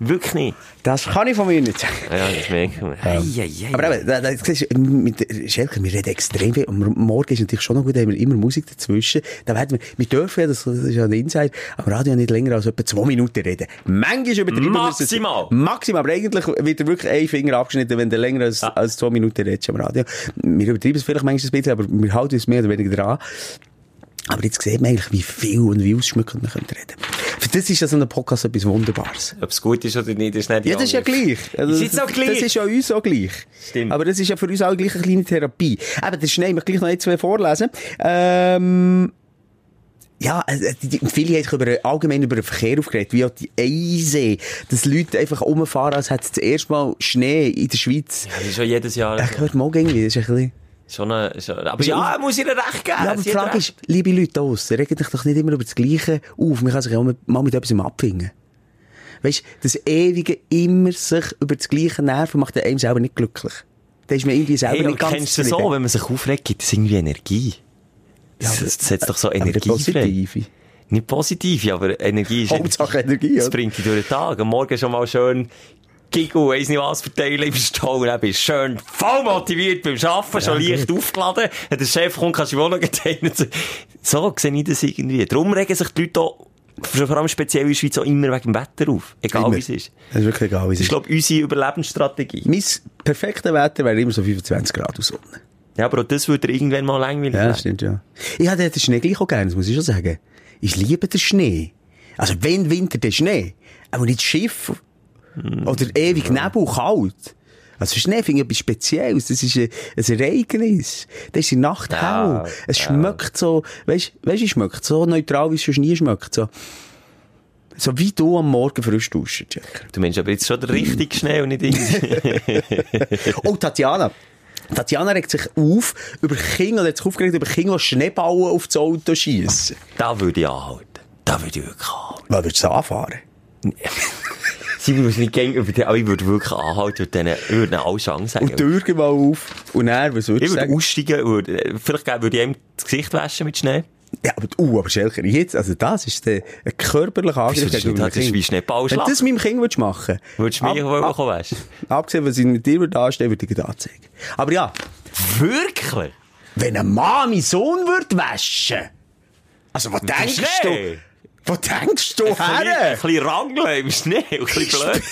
C: Wirklich nicht.
D: Das kann ich von mir nicht sagen.
C: Ja, das merkt man. Ei, ei, ei.
D: Aber eben, da, da, siehst du, mit der- Schelke, wir reden extrem viel. Und morgen ist natürlich schon noch gut, da haben wir immer Musik dazwischen. Da werden wir, wir dürfen ja, das, das ist ja ein Insight, am Radio nicht länger als etwa zwei Minuten reden. Manchmal übertrieben wir es-
C: Maximal.
D: Maximal. Aber eigentlich wird dir wirklich ein Finger abgeschnitten, wenn du länger als, als zwei Minuten redest am Radio. Wir übertreiben es vielleicht manchmal ein bisschen, aber wir halten uns mehr oder weniger dran. Aber jetzt sieht man eigentlich, wie viel und wie ausschmückend man könnte reden. Für das ist ja so ein Podcast etwas Wunderbares.
C: Ob es gut ist oder nicht, ist nicht
D: Ja, das ist ja gleich. Also,
C: Ist jetzt auch gleich?
D: Das ist ja uns auch gleich.
C: Stimmt.
D: Aber das ist ja für uns auch gleich eine kleine Therapie. Eben, das schnell, ich gleich noch ein, zwei vorlesen. Ähm, ja, äh, die- viele haben sich über, allgemein über den Verkehr aufgeregt, wie auch die Eise, dass Leute einfach rumfahren, als hätte es das erste Mal Schnee in der Schweiz.
C: Ja, das ist schon jedes Jahr.
D: Ich hört morgen irgendwie, das ist ein bisschen...
C: Schon eine, schon, aber
D: Ist
C: ja,
D: ja-
C: muss ich dir recht geben.
D: Ja, aber die Frage ist, liebe Leute da draussen, regt euch doch nicht immer über das Gleiche auf. Man kann sich ja auch mal mit etwas abfinden. Weißt, das ewige immer sich über das Gleiche nerven macht einem selber nicht glücklich. Da ist man irgendwie selber
C: Hey,
D: nicht ganz
C: kennst du so, wenn man sich aufregt, gibt es irgendwie Energie. Das, das setzt doch so
D: Aber
C: Energie frei.
D: positive.
C: Nicht positiv, aber Energie ist...
D: Hauptsache Energie, oder?
C: bringt dich durch den Tag. Am Morgen schon mal schön Giggle, weiss nicht was verteilen im Stall. Dann bist du schön voll motiviert beim Arbeiten, schon leicht aufgeladen. Wenn der Chef kommt, kannst du die Wohnung teilen. So sehe ich das irgendwie. Darum regen sich die Leute auch, vor allem speziell in der Schweiz, auch immer wegen dem Wetter auf. Egal
D: Immer.
C: wie es ist.
D: Das ist wirklich egal, wie es
C: Das ist,
D: ist.
C: glaube ich, unsere Überlebensstrategie.
D: Mein perfektes Wetter wäre immer so 25 Grad und Sonne.
C: Ja, aber auch das würde irgendwann mal langweilig
D: Ja, das stimmt, ja. Ich habe den Schnee gleich auch gerne, das muss ich schon sagen. Ich liebe den Schnee. Also, wenn Winter, der Schnee. Aber nicht Schiff. Oder ewig Nebel, kalt. Also Schnee finde ich etwas Spezielles. Das ist ein, ein Ereignis. Das ist die Nacht
C: Ja,
D: hell. Es schmeckt so, weißt, weißt, es schmeckt so neutral, wie es schon nie schmeckt. So, so wie du am Morgen frisch duschen, Jack.
C: Du meinst aber jetzt schon der richtige Schnee und nicht irgendwie...
D: Oh, Tatjana. Tatjana regt sich auf über Kinder, hat sich aufgeregt über Kinder, die Schneeballen auf das Auto schiessen.
C: da würde ich anhalten. Da würde ich wirklich anhalten.
D: Was würdest du anfahren?
C: Sie muss nicht gehen über den, aber ich würde wirklich anhalten und denen, ich würde ihnen alle Chance sagen.
D: Und die Türen mal auf. Und dann, was würdest
C: ich
D: du
C: würde
D: sagen?
C: aussteigen, würde, vielleicht würde ich ihm das Gesicht waschen mit Schnee.
D: Ja, aber, uh, aber Schelker, jetzt, also das ist der, ein körperlicher Angriff.
C: Das ist
D: einem
C: wie
D: Kind.
C: Schneeballschlag.
D: Wenn du das meinem Kind würdest machen
C: Würdest du mich
D: ab,
C: wollen
D: ab,
C: kommen waschen?
D: Abgesehen, was ich mit dir würde anstehen, würde ich dir anzeigen. Aber ja,
C: Wirklich?
D: wenn ein Mann meinen Sohn würde waschen, also, was denkst du? Wo denkst du
C: Ein bisschen- Ein
D: her?
C: bisschen rangeln im Schnee, ein bisschen blöd.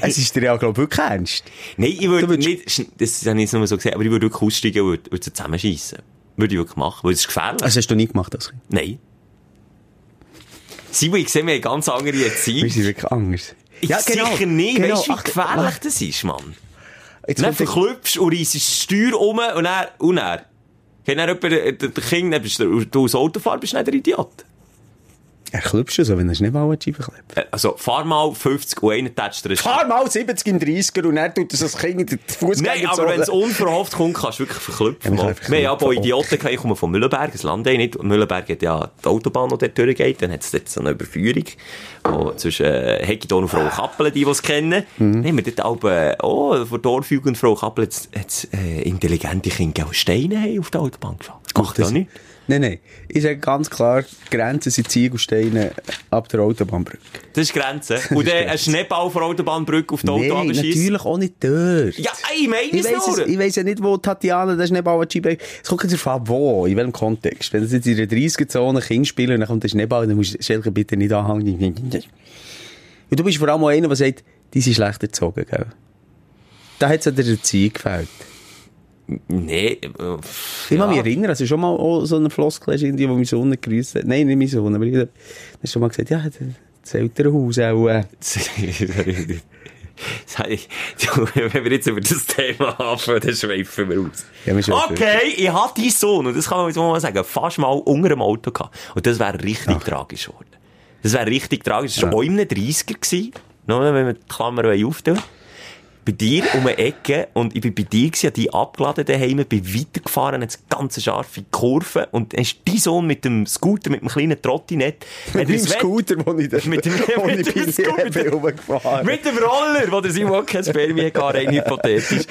D: es ist dir ja, glaube ich, wirklich ernst.
C: Nein, ich würde nicht, das habe ich jetzt nur so gesehen, aber ich würde wirklich aussteigen und würde, würde sie zusammenschiessen. Würde ich wirklich machen, weil es ist gefährlich.
D: Das hast du nie gemacht, das.
C: Nein. Simon, ich sehe, wir haben ganz andere
D: Wir
C: Erziehung.
D: sind wirklich anders.
C: Ja, sicher nicht.
D: Genau.
C: Weißt du, wie
D: Ach,
C: gefährlich das ist, Mann?
D: Jetzt
C: Dann verklüpfst und reissest das Steuer um und dann, und dann. Kennt dann jemand, der, Kind, bist du, du als Autofahrer bist nicht der Idiot.
D: Er klüpft schon so, wenn er Schneeball hat, Scheibe klebt.
C: Äh, Also, fahr mal 50 und einen tätscht einen
D: Fahr mal 70 im 30er und er tut das als Kind in den Fußgänger
C: Nein, aber wenn es unverhofft kommt, kannst du wirklich verklüpfen.
D: Ja,
C: wir haben bei Idioten gehabt, ich komme von Mühlenberg, das Land eh nicht. Mühlenberg hat ja die Autobahn, die dort durchgeht. Dann hat es dort so eine Überführung. Wo zwischen äh, Hegidon und Frau Kappel, die, die es kennen.
D: Mhm.
C: Haben wir dort auch, äh, oh, von Dorfjugend Frau Kappel hat es äh, intelligente Kinder, die Steine haben auf der Autobahn gefahren. Macht ja nicht.
D: Nein, nein. Ich sage ganz klar, die Grenzen sind Ziegelsteine ab der Autobahnbrücke.
C: Das ist Grenze. Und dann ein Schneeball von der Autobahnbrücke auf die Auto
D: Nein,
C: abschießen.
D: natürlich auch nicht dort.
C: Ja, ey, meine
D: Ich weiss, es, ich weiss ja nicht, wo Tatjana den Schneeball hat. Es kommt jetzt darauf an, wo, in welchem Kontext. Wenn es jetzt in der 30er-Zone Kind spielen und dann kommt der Schneeball, dann musst du bitte nicht anhängen. Und du bist vor allem auch einer, der sagt, die sind schlecht erzogen, gell? Da hat es an der Erziehung gefällt.
C: Nee, äh,
D: Ich kann mich erinnern, also schon mal auch so eine Floskel irgendwie, wo mein Sohn grüßt hat. Nein, nicht mein Sohn, aber ich habe schon mal gesagt, ja, das Elternhaus auch, äh,
C: ich, Wenn wir jetzt über das Thema anfangen, dann schweifen wir aus.
D: Ja,
C: okay, ich hatte deinen Sohn, und das kann man jetzt mal sagen, fast mal unter dem Auto gehabt. Und das wäre richtig tragisch geworden. Das wäre richtig tragisch. Das war
D: Ja.
C: auch in einem 30er gewesen. Wenn wir die Klammer auftun bei dir um eine Ecke und ich bin bei dir gewesen, die abgeladen daheim, bin weitergefahren, hat ganz scharfe Kurve und dann ist dein Sohn mit dem Scooter, mit dem kleinen Trottinett,
D: mit dem Scooter, wo ich, das,
C: Mit dem- mit
D: ich
C: dem Scooter.
D: rumgefahren.
C: mit dem Roller, wo der Simon kein Spermien hatte, rein hypothetisch.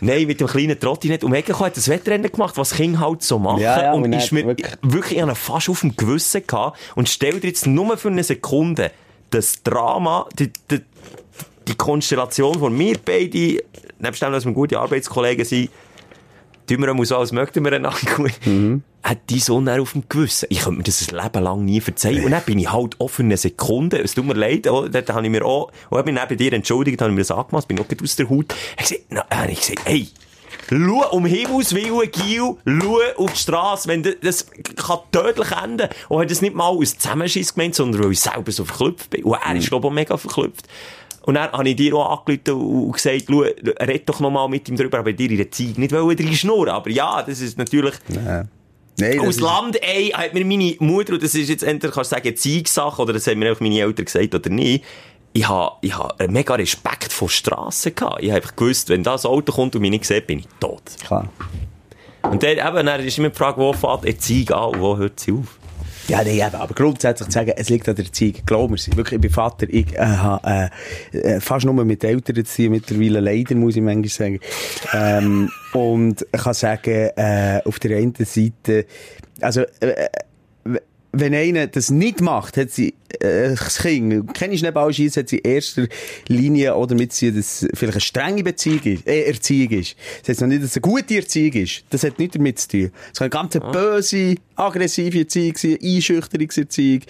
C: Nein, mit dem kleinen Trottinett. Um die Ecke hat das Wettrennen gemacht, was Kinder halt so machen.
D: Ja, ja,
C: und ist
D: dann
C: mir
D: wirklich-
C: wirklich, ich fast auf dem Gewissen gehabt. Und stell dir jetzt nur für eine Sekunde das Drama, die, die, die Konstellation von mir beide, nebst dem, dass wir gute Arbeitskollegen sind, tun wir so, als möchten wir einander gut.
D: Mhm.
C: Hat die Sonne auf dem Gewissen. Ich könnte mir das ein Leben lang nie verzeihen. Und dann bin ich halt für eine Sekunde, es tut mir leid, oh, dort habe ich mir auch, und habe mich neben dir entschuldigt, habe ich mir das angemacht, bin auch aus der Haut. Ich gesagt, na, ich gesagt, hey, Schau, um Himmels Willen, Gil, schau auf die Straße, wenn das, das kann tödlich enden. Und hat das nicht mal aus Zusammenschiss gemeint, sondern weil ich selber so verklüpft bin. Und er ist, glaube ich, auch mega verklüpft. Und dann habe ich dir auch angerufen und gesagt, schau, red doch noch mal mit ihm drüber, aber dir in der Zeit nicht wollen drin schnurren. Aber ja, das ist natürlich,
D: Ja. Nein,
C: aus
D: ist-
C: Land, ey, hat mir meine Mutter, und das ist jetzt entweder, kannst du sagen, Zeigsache, oder das haben mir einfach meine Eltern gesagt, oder nicht. Ich habe, ich habe mega Respekt vor Strassen gehabt. Ich habe einfach gewusst, wenn das Auto kommt und mich nicht sieht, bin ich tot.
D: Klar.
C: Und dann, eben, dann ist immer die Frage, wo fährt die Zeige an und wo hört sie auf?
D: Ja, nee, eben, aber grundsätzlich zu sagen, es liegt an der Erziehung. Glaub mir, wirklich, ich bin Vater, ich äh, habe äh, äh, fast nur mit Eltern zu tun, mittlerweile leider, muss ich manchmal sagen. Ähm, und ich kann sagen, äh, auf der einen Seite, also, äh, w- wenn einer das nicht macht, hat sie, äh, das Kind, keine Schneeballschieße, hat sie in erster Linie, oder mit sie, dass vielleicht eine strenge Beziehung ist, äh, Erziehung ist. Das heißt noch nicht, dass es eine gute Erziehung ist. Das hat nichts damit zu tun. Es kann eine ganz böse, aggressive Erziehung sein, Einschüchterungserziehung,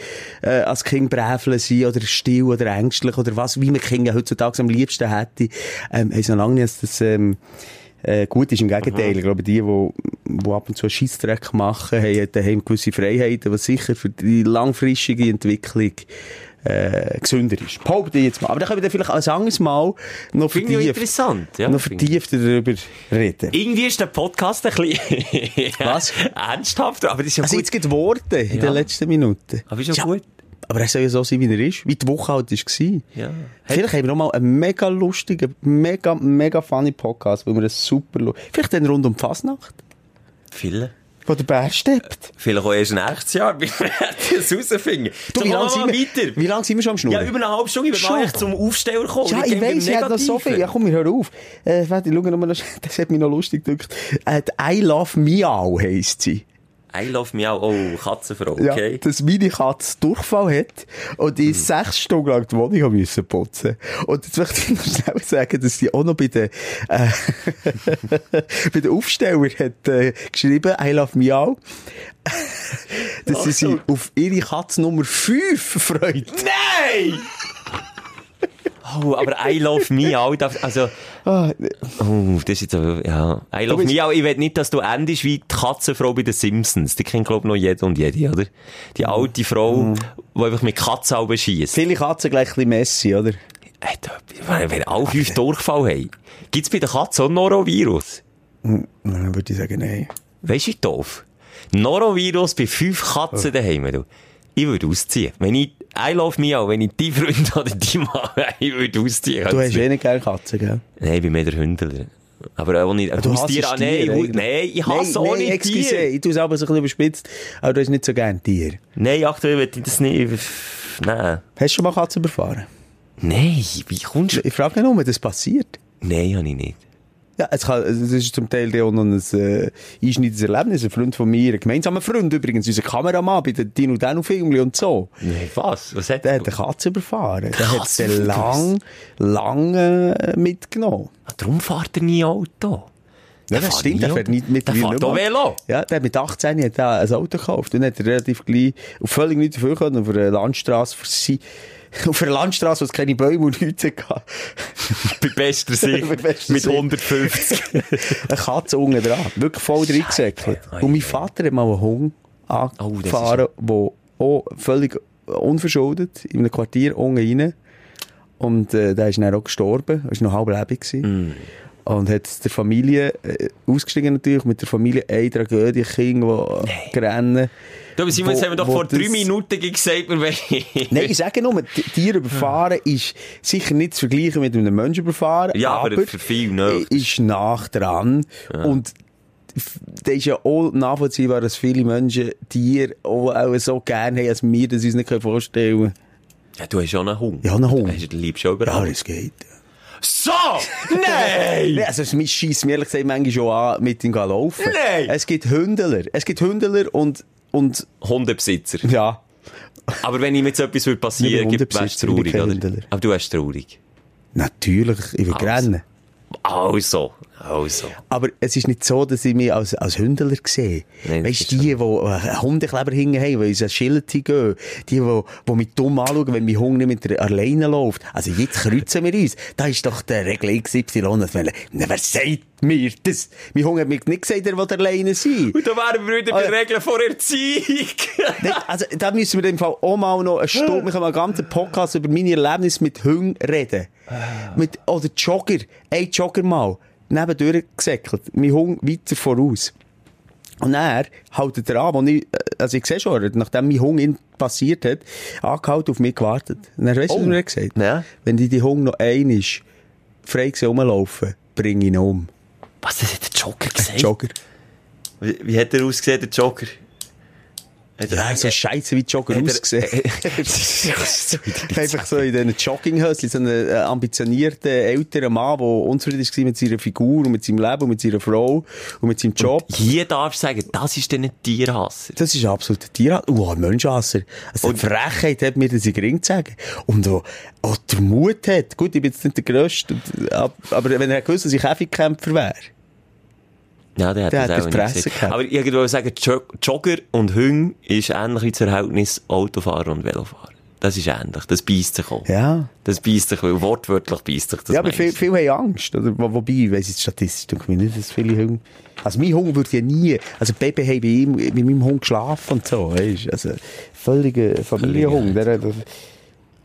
D: äh, als Kind bräveln sein, oder still, oder ängstlich, oder was, wie man Kinder heutzutage am liebsten hätte. Ähm, sie noch lange nicht, dass das, ähm, äh, gut ist. Im Gegenteil, ich glaube, die, die, die ab und zu einen Scheissdreck machen, haben daheim gewisse Freiheiten, was sicher für die langfristige Entwicklung äh, gesünder ist. Behaupte ich jetzt mal. Aber da können wir dann vielleicht ein anderes Mal noch vertieft,
C: interessant, ja.
D: noch vertieft darüber reden.
C: Irgendwie ist der Podcast ein bisschen
D: Was?
C: ernsthafter, aber das ist ja
D: Also
C: gut.
D: jetzt geht Worte in
C: Ja.
D: den letzten Minuten.
C: Aber ist ja gut.
D: Aber er soll ja so sein, wie er ist, wie die Woche halt war.
C: Ja.
D: Vielleicht haben wir noch mal einen mega lustigen, mega, mega funny Podcast, weil wir es super Vielleicht dann rund um die Fasnacht,
C: Viele.
D: wo der Bär steppt.
C: Vielleicht auch erst nächstes Jahr, bis wir das herausfinden.
D: Du, wie lange
C: wir
D: sind, wir- wie lang sind wir schon am Schnurren?
C: Ja, über eine halbe Stunde. Ich bin
D: Schon?
C: mal echt zum Aufsteller gekommen.
D: Ja, ich weiss, ich habe das so viel. Ja, komm, hör auf. Äh, warte, schau noch mal, das das hat mich noch lustig gedacht. Äh, I Love Miau heisst sie.
C: I love me auch. Oh, Katzenfrau,
D: Ja,
C: okay.
D: dass meine Katze Durchfall hat und die sechs Stunden lang die Wohnung haben müssen putzen. Und jetzt möchte ich noch schnell sagen, dass sie auch noch bei den, äh, bei den Aufsteller hat, äh, geschrieben, I love Miau. dass sie sich auf ihre Katze Nummer 5 freut.
C: Nein! Oh, aber I love me auch. darf- Also,
D: Ah,
C: oh, das ist jetzt aber, ja. I love me auch. Ich will nicht, dass du endest wie die Katzenfrau bei den Simpsons. Die kennt, glaube ich, noch jeder und jede, oder? Die alte Frau, die einfach mit Katzenaugen schießt.
D: Viele Katzen gleich ein bisschen Messi, oder?
C: Da- wenn, wenn alle fünf Durchfall haben, gibt's bei der Katze auch Norovirus?
D: Dann würde ich sagen, nein.
C: Weisst du, doof? Norovirus bei fünf Katzen daheim, du. Ich würde ausziehen. Wenn ich, I love me auch, wenn ich die Freunde oder die Mann, ich würde ausziehen.
D: Du hast eh nicht gerne Katzen, gell?
C: Nein, ich bin mehr der Hündler. Aber auch nicht,
D: Du
C: Haustier,
D: hasst
C: ah, nein, nein, ich hasse auch nicht
D: excuse,
C: Tiere.
D: Ich tue es aber so ein bisschen überspitzt, aber du hast nicht so gerne Tiere.
C: Nein, aktuell will ich das nicht, nein.
D: Hast du schon mal Katzen überfahren?
C: Nein, wie kommst du?
D: Ich frage nicht nur, das passiert.
C: Nein, habe ich nicht.
D: Ja, es kann, das ist zum Teil auch noch ein äh, einschneidendes Erlebnis. Ein Freund von mir, ein gemeinsamer Freund übrigens, unser Kameramann bei den Dino Dano Filmen und so.
C: Nein, was? Was hat
D: Der hat eine Katze überfahren. Der hat sie lang, lang äh, mitgenommen.
C: Ah, Darum fährt er nie Auto.
D: Ja,
C: Der
D: das stimmt, der fährt nicht mit
C: Der fährt auch Velo.
D: Ja, der hat mit 18 hat ein Auto gekauft und hat er relativ gleich, auf völlig nicht dafür können, auf einer Landstrasse für sie, auf einer Landstrasse, wo es keine Bäume und nichts hatte.
C: Bei bester Sicht.
D: Bei bester
C: mit
D: Sicht.
C: 150.
D: Eine Katze unten dran. Wirklich voll reingesäckelt.
C: Ei, ei,
D: Und mein
C: ei.
D: Vater hat mal einen Hund
C: Oh,
D: angefahren, der auch völlig unverschuldet in einem Quartier unten rein. Und äh, der ist dann auch gestorben. Er war noch halb lebendig.
C: Mm.
D: Und hat der Familie, äh, ausgestiegen natürlich, mit der Familie eine Tragödie, Kinder, die rennen.
C: Du, aber Simon, jetzt haben wir doch vor drei
D: das-
C: Minuten gesagt, wir wollen...
D: Nein, ich sage nur, die Tiere überfahren ist sicher nicht zu vergleichen mit einem Menschen überfahren.
C: Ja, aber für viele nicht.
D: Ist nach dran. Und f- das ist ja auch nachvollziehbar, dass viele Menschen Tiere auch, auch so gerne haben, als wir das uns nicht vorstellen können.
C: Ja, du hast schon einen Hund.
D: Ja, einen Hund.
C: Du liebst
D: Ja,
C: überall.
D: das geht.
C: So! Nein!
D: Nee, also, es scheisst mir ehrlich gesagt manchmal schon an, mit ihm laufen.
C: Nein!
D: Es gibt Hündler. Es gibt Hündler und, und,
C: Hundebesitzer.
D: ja.
C: Aber wenn ihm jetzt etwas würde passieren, gibt- wärst du traurig, oder? Aber du wärst traurig.
D: Natürlich, ich will
C: Also.
D: rennen.
C: Also. Also.
D: Aber es ist nicht so, dass ich mich als, als Hündler sehe.
C: Nein,
D: weißt du, die, die einen Hundekleber hingen haben, weil sie Schilderti gehen, die, die, die mich dumm anschauen, wenn mein Hund nicht mit der alleine läuft. Also jetzt kreuzen wir uns. Da ist doch der Regel XY. Na, Wer sagt mir das? Mein Hund hat mir nicht gesagt, er will alleine sein.
C: Und da wären wir wieder bei
D: ja.
C: Regeln vor Erziehung.
D: Nein, also, da müssen wir im Fall auch mal noch eine Stunde, wir können mal einen ganzen Podcast über meine Erlebnisse mit Hunden reden. Mit, oder Jogger. Ein Jogger mal. Nebendurch gesäckelt. Mein Hund weiter voraus. Und er haltet er an, wo ich, äh, also ich sehe schon, nachdem mein Hund ihn passiert hat, angehalten, auf mich gewartet. Und er weißt du, was
C: Oh.
D: er mir gesagt?
C: Ja.
D: Wenn die die Hund noch ein ist, frei gesehen rumlaufen, bring ihn um.
C: Was, das hat der Jogger gesagt?
D: Jogger.
C: Wie, wie hat er ausgesehen, der Jogger?
D: Ja, so scheiße wie Jogger
C: er-
D: ausgesehen. Einfach so in diesen Jogginghöschen, so ein äh, ambitionierter älterer Mann, der unzufrieden war mit seiner Figur und mit seinem Leben und mit seiner Frau und mit seinem Job.
C: Hier darfst du sagen, das ist dann ein Tierhasser.
D: Das ist absolut ein Tierarzt. Oh, ein Menschenhasser. Also, die Frechheit hat mir das in den Ring zu sagen. Und auch, auch der Mut hat. Gut, ich bin jetzt nicht der Grösste. und- ab- Aber wenn er gewusst, dass ich Käfigkämpfer wäre.
C: Ja, der hat
D: Der
C: das
D: hat
C: auch
D: das
C: nicht
D: Presse
C: gesehen. Aber ich wollte sagen, Jo- Jogger und Hüng ist ähnlich wie das Verhältnis Autofahrer und Velofahrer. Das ist ähnlich. Das beißt sich auch.
D: Ja.
C: Das beißt sich, weil wortwörtlich beißt sich das
D: ja, aber viele, viele haben Angst. Oder? Wo- Wobei, ich weiss jetzt statistisch, denke ich nicht, dass viele Hunde... Also mein Hund würde ja nie... Also Baby haben bei, ihm, bei meinem Hund geschlafen und so. Weisst? Also völliger Familienhund. Der, der,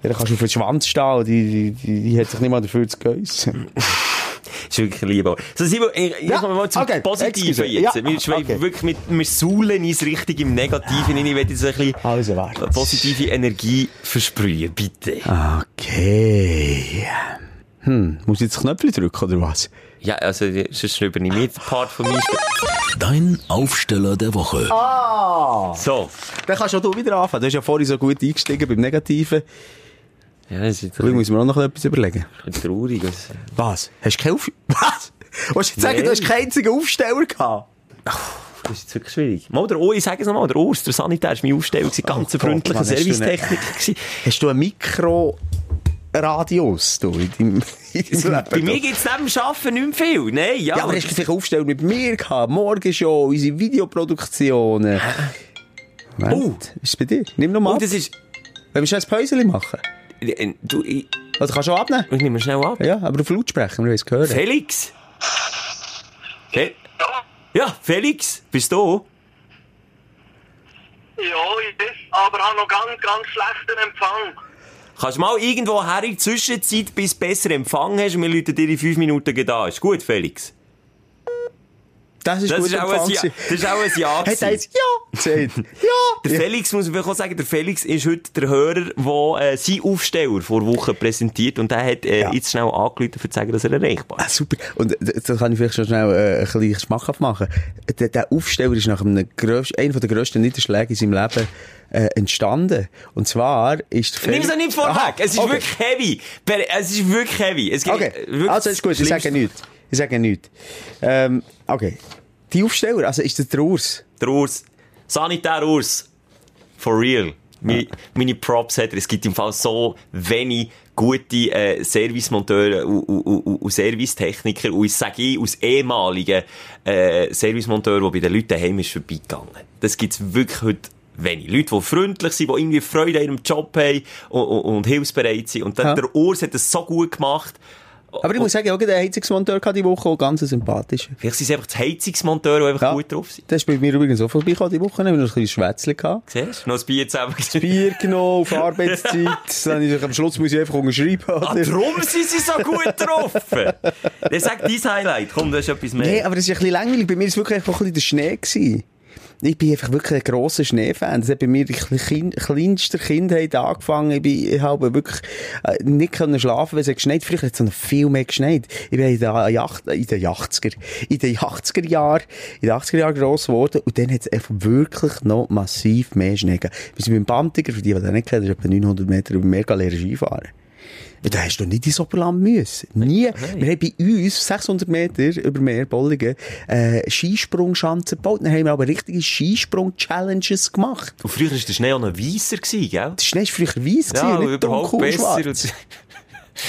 D: der kannst du auf den Schwanz stehen die, die, die, die hat sich nicht mal dafür zu geissen.
C: ist wirklich lieb. So, Simon, ich, ich
D: Ja,
C: komme mal zum
D: okay,
C: Positiven jetzt.
D: Ja,
C: wir, schweifen
D: okay.
C: wirklich mit, wir suhlen uns richtig im Negativen. Ich will jetzt ein bisschen
D: Also,
C: positive Energie versprühen, bitte.
D: Okay. Hm, muss ich jetzt Knöpfchen drücken, oder was?
C: Ja, also, sonst übernehme ich den Part von mir.
B: Dein Aufsteller der Woche.
C: So.
D: Dann kannst auch du wieder anfangen. Du hast ja vorhin so gut eingestiegen beim Negativen.
C: Ja, das ist ein
D: muss man auch noch etwas überlegen.
C: traurig.
D: Was? Hast du keinen Auf... Was? Willst du jetzt sagen,
C: Nein.
D: du hast keinen einzigen Aufsteller gehabt?
C: Das ist jetzt wirklich schwierig. Mal der Urs, ich sage es nochmal, der Urs, der Sanitär, ist mein Aufsteller, gewesen, ganz ein
D: Gott,
C: freundlicher
D: Mann, hast du
C: Servicetechniker.
D: Hast du einen Mikroradius, du, in deinem, in?
C: Bei mir gibt es neben dem Arbeiten nicht mehr viel. Nein, ja.
D: Ja, aber hast du vielleicht Aufsteller mit mir gehabt? Morgenshow, unsere Videoproduktionen.
C: Oh.
D: Moment, ist es bei dir? Nimm noch mal.
C: Oh, das ist...
D: Wenn wir schon ein Päuschen machen?
C: Äh, du, ich,
D: Also kannst du auch abnehmen?
C: ich nehme schnell ab.
D: Ja, aber auf Lautsprecher, wir wollen es hören.
C: Felix? Fe ja, Felix, bist du?
E: Ja, ich bin, aber habe noch ganz, ganz schlechten Empfang.
C: Kannst du mal irgendwo her in der Zwischenzeit, bis du besser Empfang hast und wir läuten dir in fünf Minuten da. Ist gut, Felix?
D: Das ist
C: Das
D: gut
C: ist, auch ein ja, das ist auch ein Ja.
D: Hat er jetzt Ja gesagt? Ja!
C: Der Felix, muss man auch sagen, der Felix ist heute der Hörer, der äh, seinen Aufsteller vor Wochen präsentiert und der hat äh,
D: Ja.
C: jetzt schnell angerufen, um zu sagen, dass er erreichbar
D: Ah,
C: ist.
D: super. Und äh, das kann ich vielleicht schon schnell äh, ein bisschen schmackhaft machen. Der, der Aufsteller ist nach einem grössten, einer der grössten Niederschläge in seinem Leben äh, entstanden. Und zwar ist der
C: Nimm es nicht vorweg,
D: Aha,
C: es ist
D: okay.
C: wirklich heavy. Es ist wirklich heavy. Es
D: Okay,
C: wirklich
D: also ist gut, ich sage nichts. Ich sage nichts. Ähm, okay. Die Aufsteller, also ist das der Urs?
C: Der Urs. Sanitär Urs. For real. Meine, meine Props hat er. Es gibt im Fall so wenig gute äh, Servicemonteure und, und, und, und Servicetechniker. Und ich sage ich, aus ehemaligen äh, Servicemonteuren, die bei den Leuten daheim ist vorbeigegangen. Das gibt's wirklich heute wenig. Leute, die freundlich sind, die irgendwie Freude an ihrem Job haben und, und, und hilfsbereit sind. Und dann,
D: Ja.
C: der Urs hat das so gut gemacht.
D: Aber ich muss sagen, auch der Heizungsmonteur hatte die Woche auch ganz sympathisch.
C: Vielleicht sind es einfach die Heizungsmonteure, die einfach
D: Ja.
C: gut drauf sind.
D: Das ist bei mir übrigens auch vorbeigekommen die Woche. Wir haben noch ein bisschen Schwätzchen gehabt.
C: Siehst du? Noch ein Bier zusammen.
D: Bier genommen auf Arbeitszeit. Dann ist, am Schluss muss ich einfach unterschreiben.
C: Ah, darum sind sie so gut getroffen. Der sagt dein Highlight. Komm, das ist etwas mehr.
D: Nee, aber es ist ein bisschen langweilig. Bei mir war es wirklich einfach ein bisschen der Schnee. Gewesen. Ich bin einfach wirklich ein grosser Schneefan. Das hat bei mir in klein- kleinster Kindheit angefangen. Ich, bin, ich habe wirklich äh, nicht können schlafen, weil es geschneit. Früher hat es viel mehr geschneit. Ich bin in den, Yacht, in den 80er, in den 80er Jahren, in den 80er Jahren gross geworden. Und dann hat es einfach wirklich noch massiv mehr Schnee gegeben. Wir sind beim Bantiger, für die, die das nicht kennen, ist etwa 900 Meter über Meer lernen Skifahren. Da hast du nicht ins Oberland müssen. Nie. Wir haben bei uns 600 Meter über Meer, Bollingen, äh, Skisprungschanzen gebaut. Dann haben wir aber richtige Skisprung-Challenges gemacht.
C: Und früher war der Schnee auch noch weißer, gewesen, gell?
D: Der Schnee war früher weiss,
C: Ja,
D: gewesen, nicht dunkel und
C: besser.
D: schwarz.
C: Und-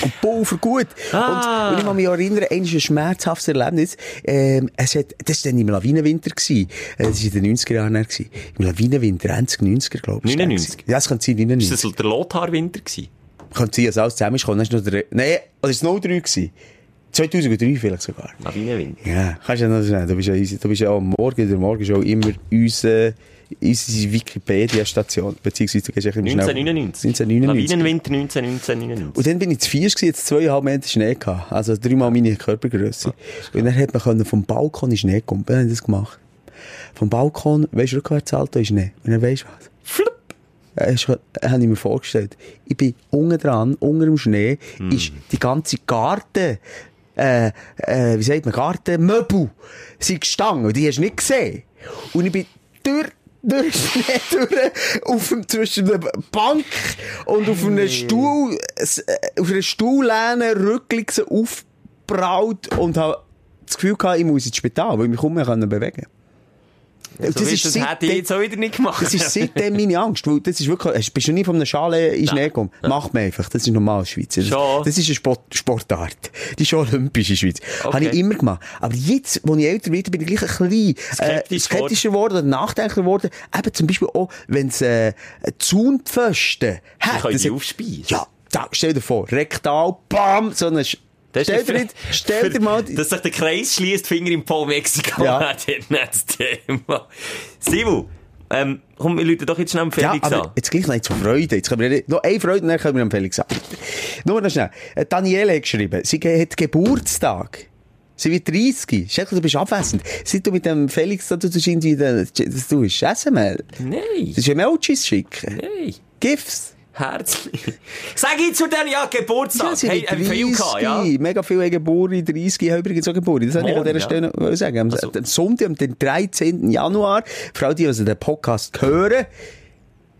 D: Und Pulver gut.
C: Ah.
D: Und, und ich kann mich erinnern, ein schmerzhaftes Erlebnis. Ähm, es hat, das war dann im Lawinenwinter. gewesen. Äh, Das war in den 90er Jahren. gewesen. Im Lawinenwinter, 20, 90er, glaube ich.
C: 99?
D: Ja, das könnte sein, 99.
C: Ist das der Lothar-Winter gewesen?
D: Könnte sein, dass alles zusammen ist. gekommen. Dann der, nein, oder ist es 03 gewesen? 2003 vielleicht sogar.
C: Lawinenwinter.
D: Ja, kannst du ja noch sagen. Du bist ja, du bist ja am Morgen, der Morgen ist auch immer unsere, unsere Wikipedia-Station. Beziehungsweise du gehst schnell.
C: 1999.
D: 1999.
C: Lawinenwinter 1999.
D: Und dann bin ich zu vier gewesen, jetzt zweieinhalb Meter Schnee gehabt. Also dreimal meine Körpergröße. Und dann hat man können vom Balkon in Schnee kommen. Dann haben das gemacht. Vom Balkon, weisst du, rückwärts Alto ist Schnee. Und dann weisst du was?
C: Flupp.
D: Äh, habe ich mir vorgestellt. Ich bin unten dran, unter dem Schnee,
C: Hm.
D: ist die ganze Garten, äh, äh, wie sagt man, Gartenmöbel, sind gestanden. Die hast du nicht gesehen. Und ich bin durch, durch den Schnee durch, auf, dem- zwischen der Bank und auf einem Stuhl, äh, auf einer Stuhllehne, rücklings aufgebraut und habe das Gefühl gehabt, ich muss ins Spital, weil ich mich kaum mehr bewegen
C: So das, ist, das hätte ich jetzt auch wieder nicht gemacht.
D: Das ist seitdem meine Angst, weil das ist wirklich, bist du nie von einem Schale in Schnee gekommen? Macht man einfach, das ist normal in Schweiz. Das,
C: Schon.
D: das ist eine Sport, Sportart. Die ist schon olympisch in Schweiz.
C: Okay.
D: Habe ich immer gemacht. Aber jetzt, wo ich älter werde, bin ich gleich ein bisschen äh,
C: Skeptisch
D: skeptischer geworden oder nachdenklicher geworden. Eben zum Beispiel auch, wenn es äh, Zaunpfosten hat.
C: können
D: das
C: die aufspeisen.
D: Ja, da, stell dir vor, rektal, bam, so eine...
C: Das
D: Stell dir, stell dir mal...
C: Dass sich der Kreis schließt, Finger im Paul Mexiko.
D: Ja.
C: Ja. das ist nicht das Thema. Sivu, ähm, komm, wir Leute doch jetzt schnell
D: Ja,
C: Felix
D: aber
C: an.
D: jetzt gleich noch zu Freude. Jetzt können wir noch eine Freude, dann können wir Felix sagen. Nur noch schnell. Äh, Daniele hat geschrieben, sie hat Geburtstag. Sie wird 30. Schätze, du bist abwesend. Seit du mit dem Felix da tust, irgendwie, das das tust, SML.
C: Nein,
D: Das ist Emojis schicken.
C: nein.
D: GIFs.
C: Herzlich. Sag ich zu denen, ja, Geburtstag.
D: sie
C: hey,
D: wird
C: hab ich viel gehabt, ja?
D: Mega viele haben Geburt, 30 ich habe übrigens auch Geburt. Das wollte ich an
C: Morgen,
D: dieser Stelle noch sagen. Am,
C: Also-
D: Sonntag, am den 13. Januar, für alle, die also den Podcast hören,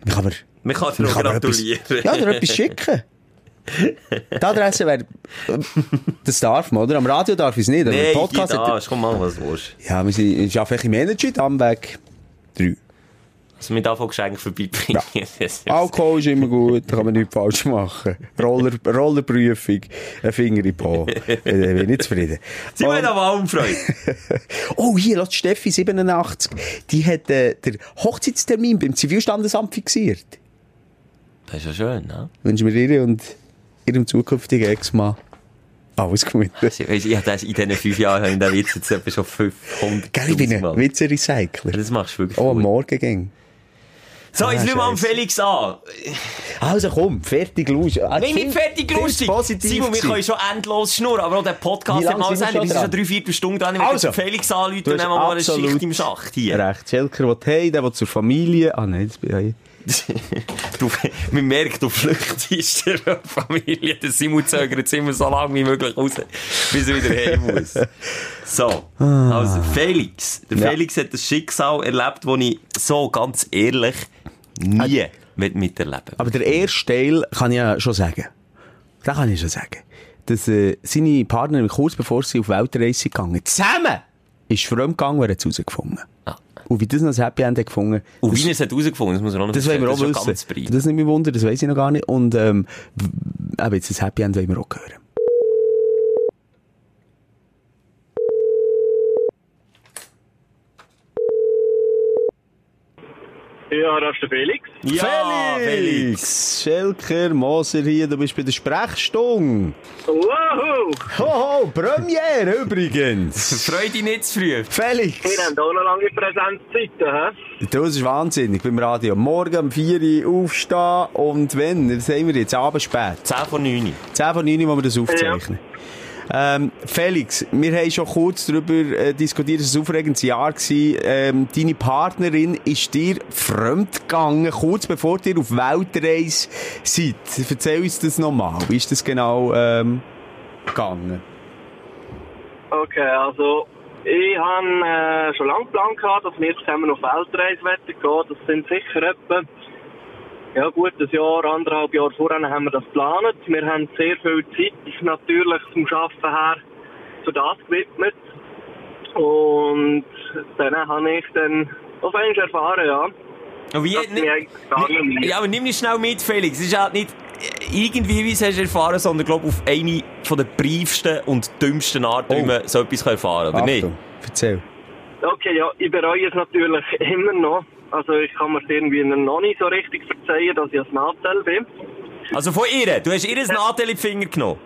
D: kann mir
C: Man kann dir gratulieren.
D: Etwas, ja, oder etwas schicken. Die Adresse wäre, das darf man, oder? Am Radio darf ich es nicht, aber
C: Nein,
D: im Podcast...
C: Podcast
D: hat-
C: komm mal, was du willst.
D: Ja, wir sind, ich arbeite im Energy, Damweg 3.
C: Also mit davon Geschenk vorbeibringen. Das-
D: Alkohol ist immer gut, da kann man nichts falsch machen. Roller, Rollerprüfung, ein Finger in den Po. Äh, bin ich nicht zufrieden.
C: Sie wollen aber Almfreude.
D: Oh, hier, lass Steffi 87. Die hat äh, den Hochzeitstermin beim Zivilstandesamt fixiert.
C: Das ist ja schön, ne?
D: Wünschen wir ihr und ihrem zukünftigen Ex-Mann alles Gute.
C: Also, Ich das in diesen fünf Jahren habe ich den Witz jetzt etwa schon 500
D: Gell, ich bin ein. Witze-Recycler.
C: Das machst du wirklich
D: Oh, am. Morgen ging.
C: So, jetzt
D: Ah,
C: schauen wir am. Felix an.
D: Also komm, fertig lustig. Ah,
C: Nein, nicht fertig lustig. Simon, wir können schon endlos schnurren, aber auch der Podcast hat mal
D: wir
C: sein, wir sind schon drei, vier Stunden dran. Ich
D: Also.
C: Felix anrufen und nehmen mal eine Schicht im Schacht hier.
D: Recht. Schelker will hey, der zur Familie. Ah nein, das bin ich.
C: Du, man merkt, du flüchtest der Familie. Der Simon zögert immer so lange wie möglich raus, bis er wieder heim muss. So. Also, Felix. Der
D: Ja.
C: Felix hat das Schicksal erlebt, das ich so ganz ehrlich nie mit miterleben
D: Aber der erste Teil kann ich ja schon sagen. Da kann ich schon sagen. Dass äh, seine Partnerin kurz bevor sie auf Weltreise gegangen zusammen ist fremd gegangen, wer hat es herausgefunden.
C: Ah.
D: Und wie das noch ein Happy End hat gefunden.
C: Und
D: das-
C: wie er es hat herausgefunden, das muss er auch noch
D: Das wollen wir auch.
C: Das
D: wissen. Das nimmt mich Wunder, das weiß ich noch gar nicht. Und, ähm, eben jetzt das Happy End wollen wir auch hören.
E: Ja, das ist der Felix.
C: Ja, Felix.
D: Schelker, Moser hier, du bist bei der Sprechstunde.
E: Wow!
D: Hoho, Premiere übrigens.
C: Freu dich nicht zu früh.
D: Felix.
E: Wir haben auch noch lange Präsenzzeiten, hä?
D: Das ist wahnsinnig beim Radio. Morgen um 4 Uhr aufstehen und wenn, was haben wir jetzt? Abend spät.
C: 10 von 9.
D: 10 von 9 Uhr, wo wir das aufzeichnen. Ähm, Felix, wir haben schon kurz darüber äh, diskutiert, es war ein aufregendes Jahr. Ähm, deine Partnerin ist dir fremd gegangen, kurz bevor ihr auf Weltreise seid. Erzähl uns das nochmal. Wie ist das genau ähm, gegangen?
E: Okay, also ich habe äh, schon lange geplant, dass wir zusammen auf Weltreise gehen. Das sind sicher etwa ja, gut ein Jahr, anderthalb Jahre vorher haben wir das geplant. Wir haben sehr viel Zeit natürlich zum Arbeiten her für das gewidmet. Und dann habe ich dann auf einmal erfahren, ja.
C: Und wie,
E: nicht mehr-
C: ja, aber nimm mich schnell mit, Felix. Es ist halt nicht äh, irgendwie, wie es hast du erfahren, sondern glaub auf eine von der briefsten und dümmsten wie
D: Oh.
C: man so etwas erfahren kann, oder nicht?
D: Achtung, erzähl.
E: Okay, ja, ich bereue es natürlich immer noch. Also ich kann mir irgendwie noch nicht so richtig verzeihen, dass ich ein Nachteil bin.
C: Also von ihr. Du hast ihr ein Nadel in die Finger genommen.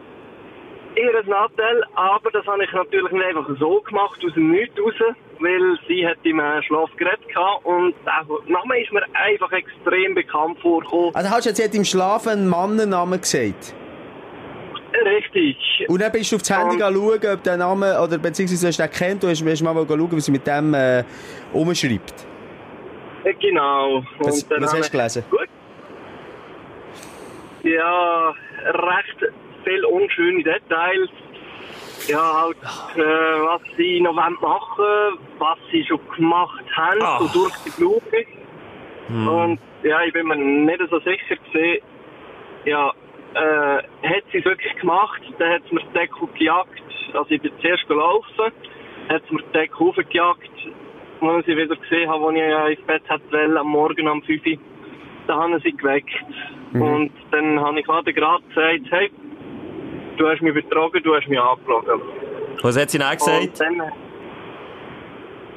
E: Eher ein Nachteil, aber das habe ich natürlich nicht einfach so gemacht, aus dem Nichts raus, weil sie hat im äh, Schlaf geredet gehabt und der Name ist mir einfach extrem bekannt vorgekommen.
D: Also hast du jetzt im Schlaf einen Mannennamen gesagt?
E: Richtig.
D: Und dann bist du aufs Handy
E: Und-
D: schauen, ob der Name, oder beziehungsweise hast du den kennt, du hast, hast mal schauen, was sie mit dem äh, umschreibt.
E: Äh, Genau.
D: Was-
E: Und dann
D: was hast du gelesen?
E: Gut. Ja, recht viel unschöne Details. Ja, halt, äh, was sie noch wollen machen was sie schon gemacht haben,
C: Ach.
E: so durch die Blume. Und ja, ich bin mir nicht so sicher gesehen. Ja, äh, hat sie es wirklich gemacht, dann hat sie mir die Decke gejagt. Also ich bin zuerst gelaufen, hat sie mir die Decke hochgejagt. Als ich wieder gesehen habe, als ich ja ins Bett wollen, am Morgen um 5 Uhr, da haben sie geweckt. Und dann habe ich gerade gerade gesagt, hey, du hast mich betrogen, du hast mich angelogen.
C: Was hat sie dann gesagt?
E: dann,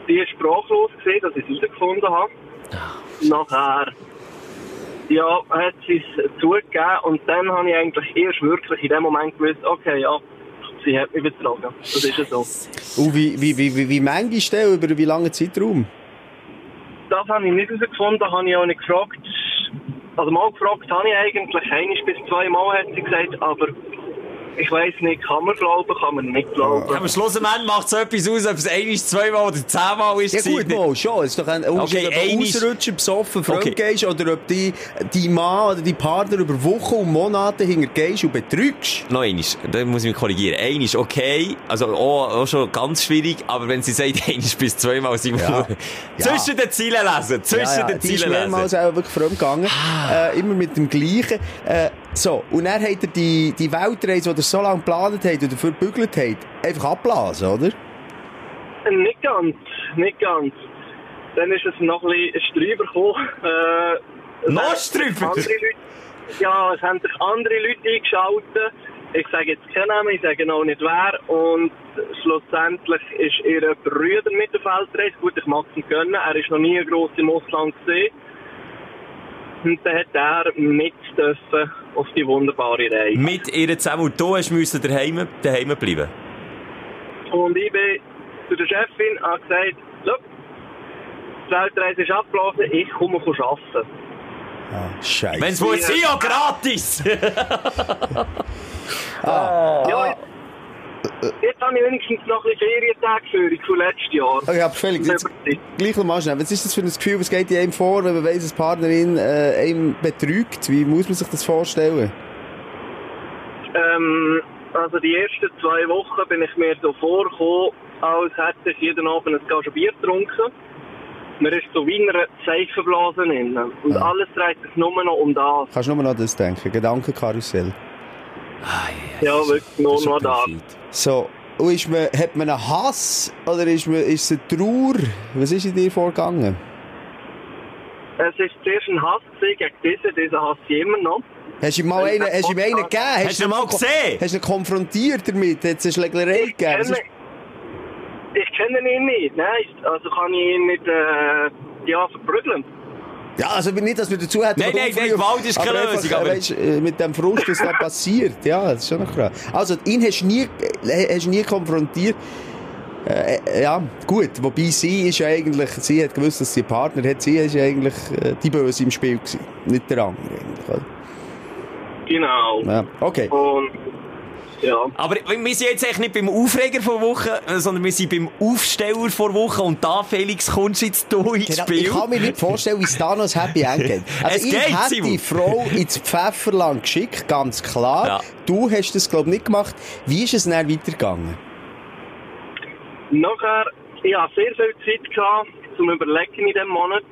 E: die ist sprachlos gesehen, dass ich es herausgefunden habe. Nachher, ja, hat sie es zugegeben und dann habe ich eigentlich erst wirklich in dem Moment gewusst, okay, ja, sie hat mich betrogen. Das ist ja so.
D: Und wie, wie, wie, wie, wie manchmal denn, über wie langen Zeitraum?
E: Das habe ich nicht herausgefunden, habe ich auch nicht gefragt. Also mal gefragt habe ich eigentlich, einiges bis zweimal hat sie gesagt, aber ich weiß nicht, kann man glauben, kann man nicht glauben.
C: Aber schlussendlich macht es etwas aus, ob es ein, zweimal oder zehnmal ist.
D: Ja gut, mal, schon. Es ist doch ein Unterschied,
C: Okay,
D: ob du
C: einisch-
D: ausrutschen, besoffen, fremd
C: Okay.
D: gehst oder ob die, die Mann oder die Partner über Wochen und Monate hintergehst und betrügst.
C: Noch einiges, da muss ich mich korrigieren. Einiges okay, also auch, auch schon ganz schwierig, aber wenn sie sagt, einiges bis zweimal, sind wir
D: Ja.
C: zwischen den Zielen lesen, zwischen den
D: die ist
C: Zielen
D: mehrmals
C: lesen.
D: auch wirklich fremd gegangen. Äh, immer mit dem Gleichen. Äh, so, und dann hat er die, die Weltreise, die er so lange geplant hat und dafür gebügelt hat, einfach abblasen, oder?
E: Nicht ganz, nicht ganz. Dann ist es noch ein bisschen Strüber gekommen. Äh,
C: Noch
E: Leute, ja, es haben sich andere Leute eingeschaltet. Ich sage jetzt keinen Namen, ich sage noch nicht wer. Und schlussendlich ist ihr Rüder mit der Feldreise. Gut, ich mag ihm gönnen. Er ist noch nie gross im Ausland gesehen. Und dann hat er mit dürfen auf die wunderbare Reise.
C: Mit ihr zusammen. Und du müssen daheim, daheim bleiben.
E: Und ich bin zu der Chefin und habe gesagt, die Weltreise ist abgelaufen, ich komme arbeiten.
D: Ah, Scheiße.
C: Wenn es muss sein, ja gratis!
E: Ja, jetzt, habe ich wenigstens noch ein ich von letztes Jahr.
D: Okay, aber Felix, jetzt gleich noch mal schnell. Was ist das für ein Gefühl, was geht in einem vor, wenn man weiss, dass Partnerin äh, einem betrügt? Wie muss man sich das vorstellen?
E: Ähm, also die ersten zwei Wochen bin ich mir so vorgekommen, als hätte ich jeden Abend ein Glas Bier getrunken. Man ist so wie in einer Seifenblase drin. Und
D: Ja.
E: alles dreht sich nur noch um das.
D: Kannst du nur noch das denken? Gedankenkarussell.
E: Ja, wirklich nur noch
C: ja
E: das.
D: So, und ist man, hat man einen Hass oder ist, man, ist es eine Trauer? Was ist in dir vorgegangen?
E: Es war zuerst ein Hass gegen diesen, diesen Hass ich immer noch.
D: Hast du ihm mal einen, hast du ihm einen gegeben?
C: Hast du ihn mal gesehen?
D: Hast du ihn konfrontiert damit? Hat es eine Schlägerei
E: Ich
D: gegeben?
E: Kenne,
D: ist-
E: ich kenne ihn nicht, nein. Also kann ich ihn nicht, äh, ja, verprügeln.
D: Ja, also nicht, dass wir dazu hätten.
C: Nein, nein, nein, Gewalt ist keine
D: aber
C: Lösung,
D: Einfach,
C: aber-
D: äh, weisst, äh, mit dem Frust, was da passiert. Ja, das ist schon noch krass. Also, ihn hast du nie, äh, hast nie konfrontiert. Äh, ja, gut. Wobei sie ist ja eigentlich, sie hat gewusst, dass sie einen Partner hat. Sie ist ja eigentlich äh, die Böse im Spiel gewesen. Nicht der andere eigentlich, oder?
E: Genau.
D: Ja, okay.
E: Und, ja.
C: Aber wir sind jetzt echt nicht beim Aufreger vor Woche, sondern wir sind beim Aufsteller vor Woche. Und da, Felix, kommst du jetzt du ins
D: Genau,
C: Spiel.
D: ich kann mir nicht vorstellen, wie es da noch ein Happy End geht. Also
C: Es
D: ich
C: geht,
D: hätte
C: Simon.
D: die Frau ins Pfefferland geschickt, ganz klar.
C: Ja.
D: Du hast das, glaube ich, nicht gemacht. Wie ist es dann weitergegangen?
E: Nachher, ich hatte sehr viel Zeit gehabt, zum Überlegen in diesem Monat.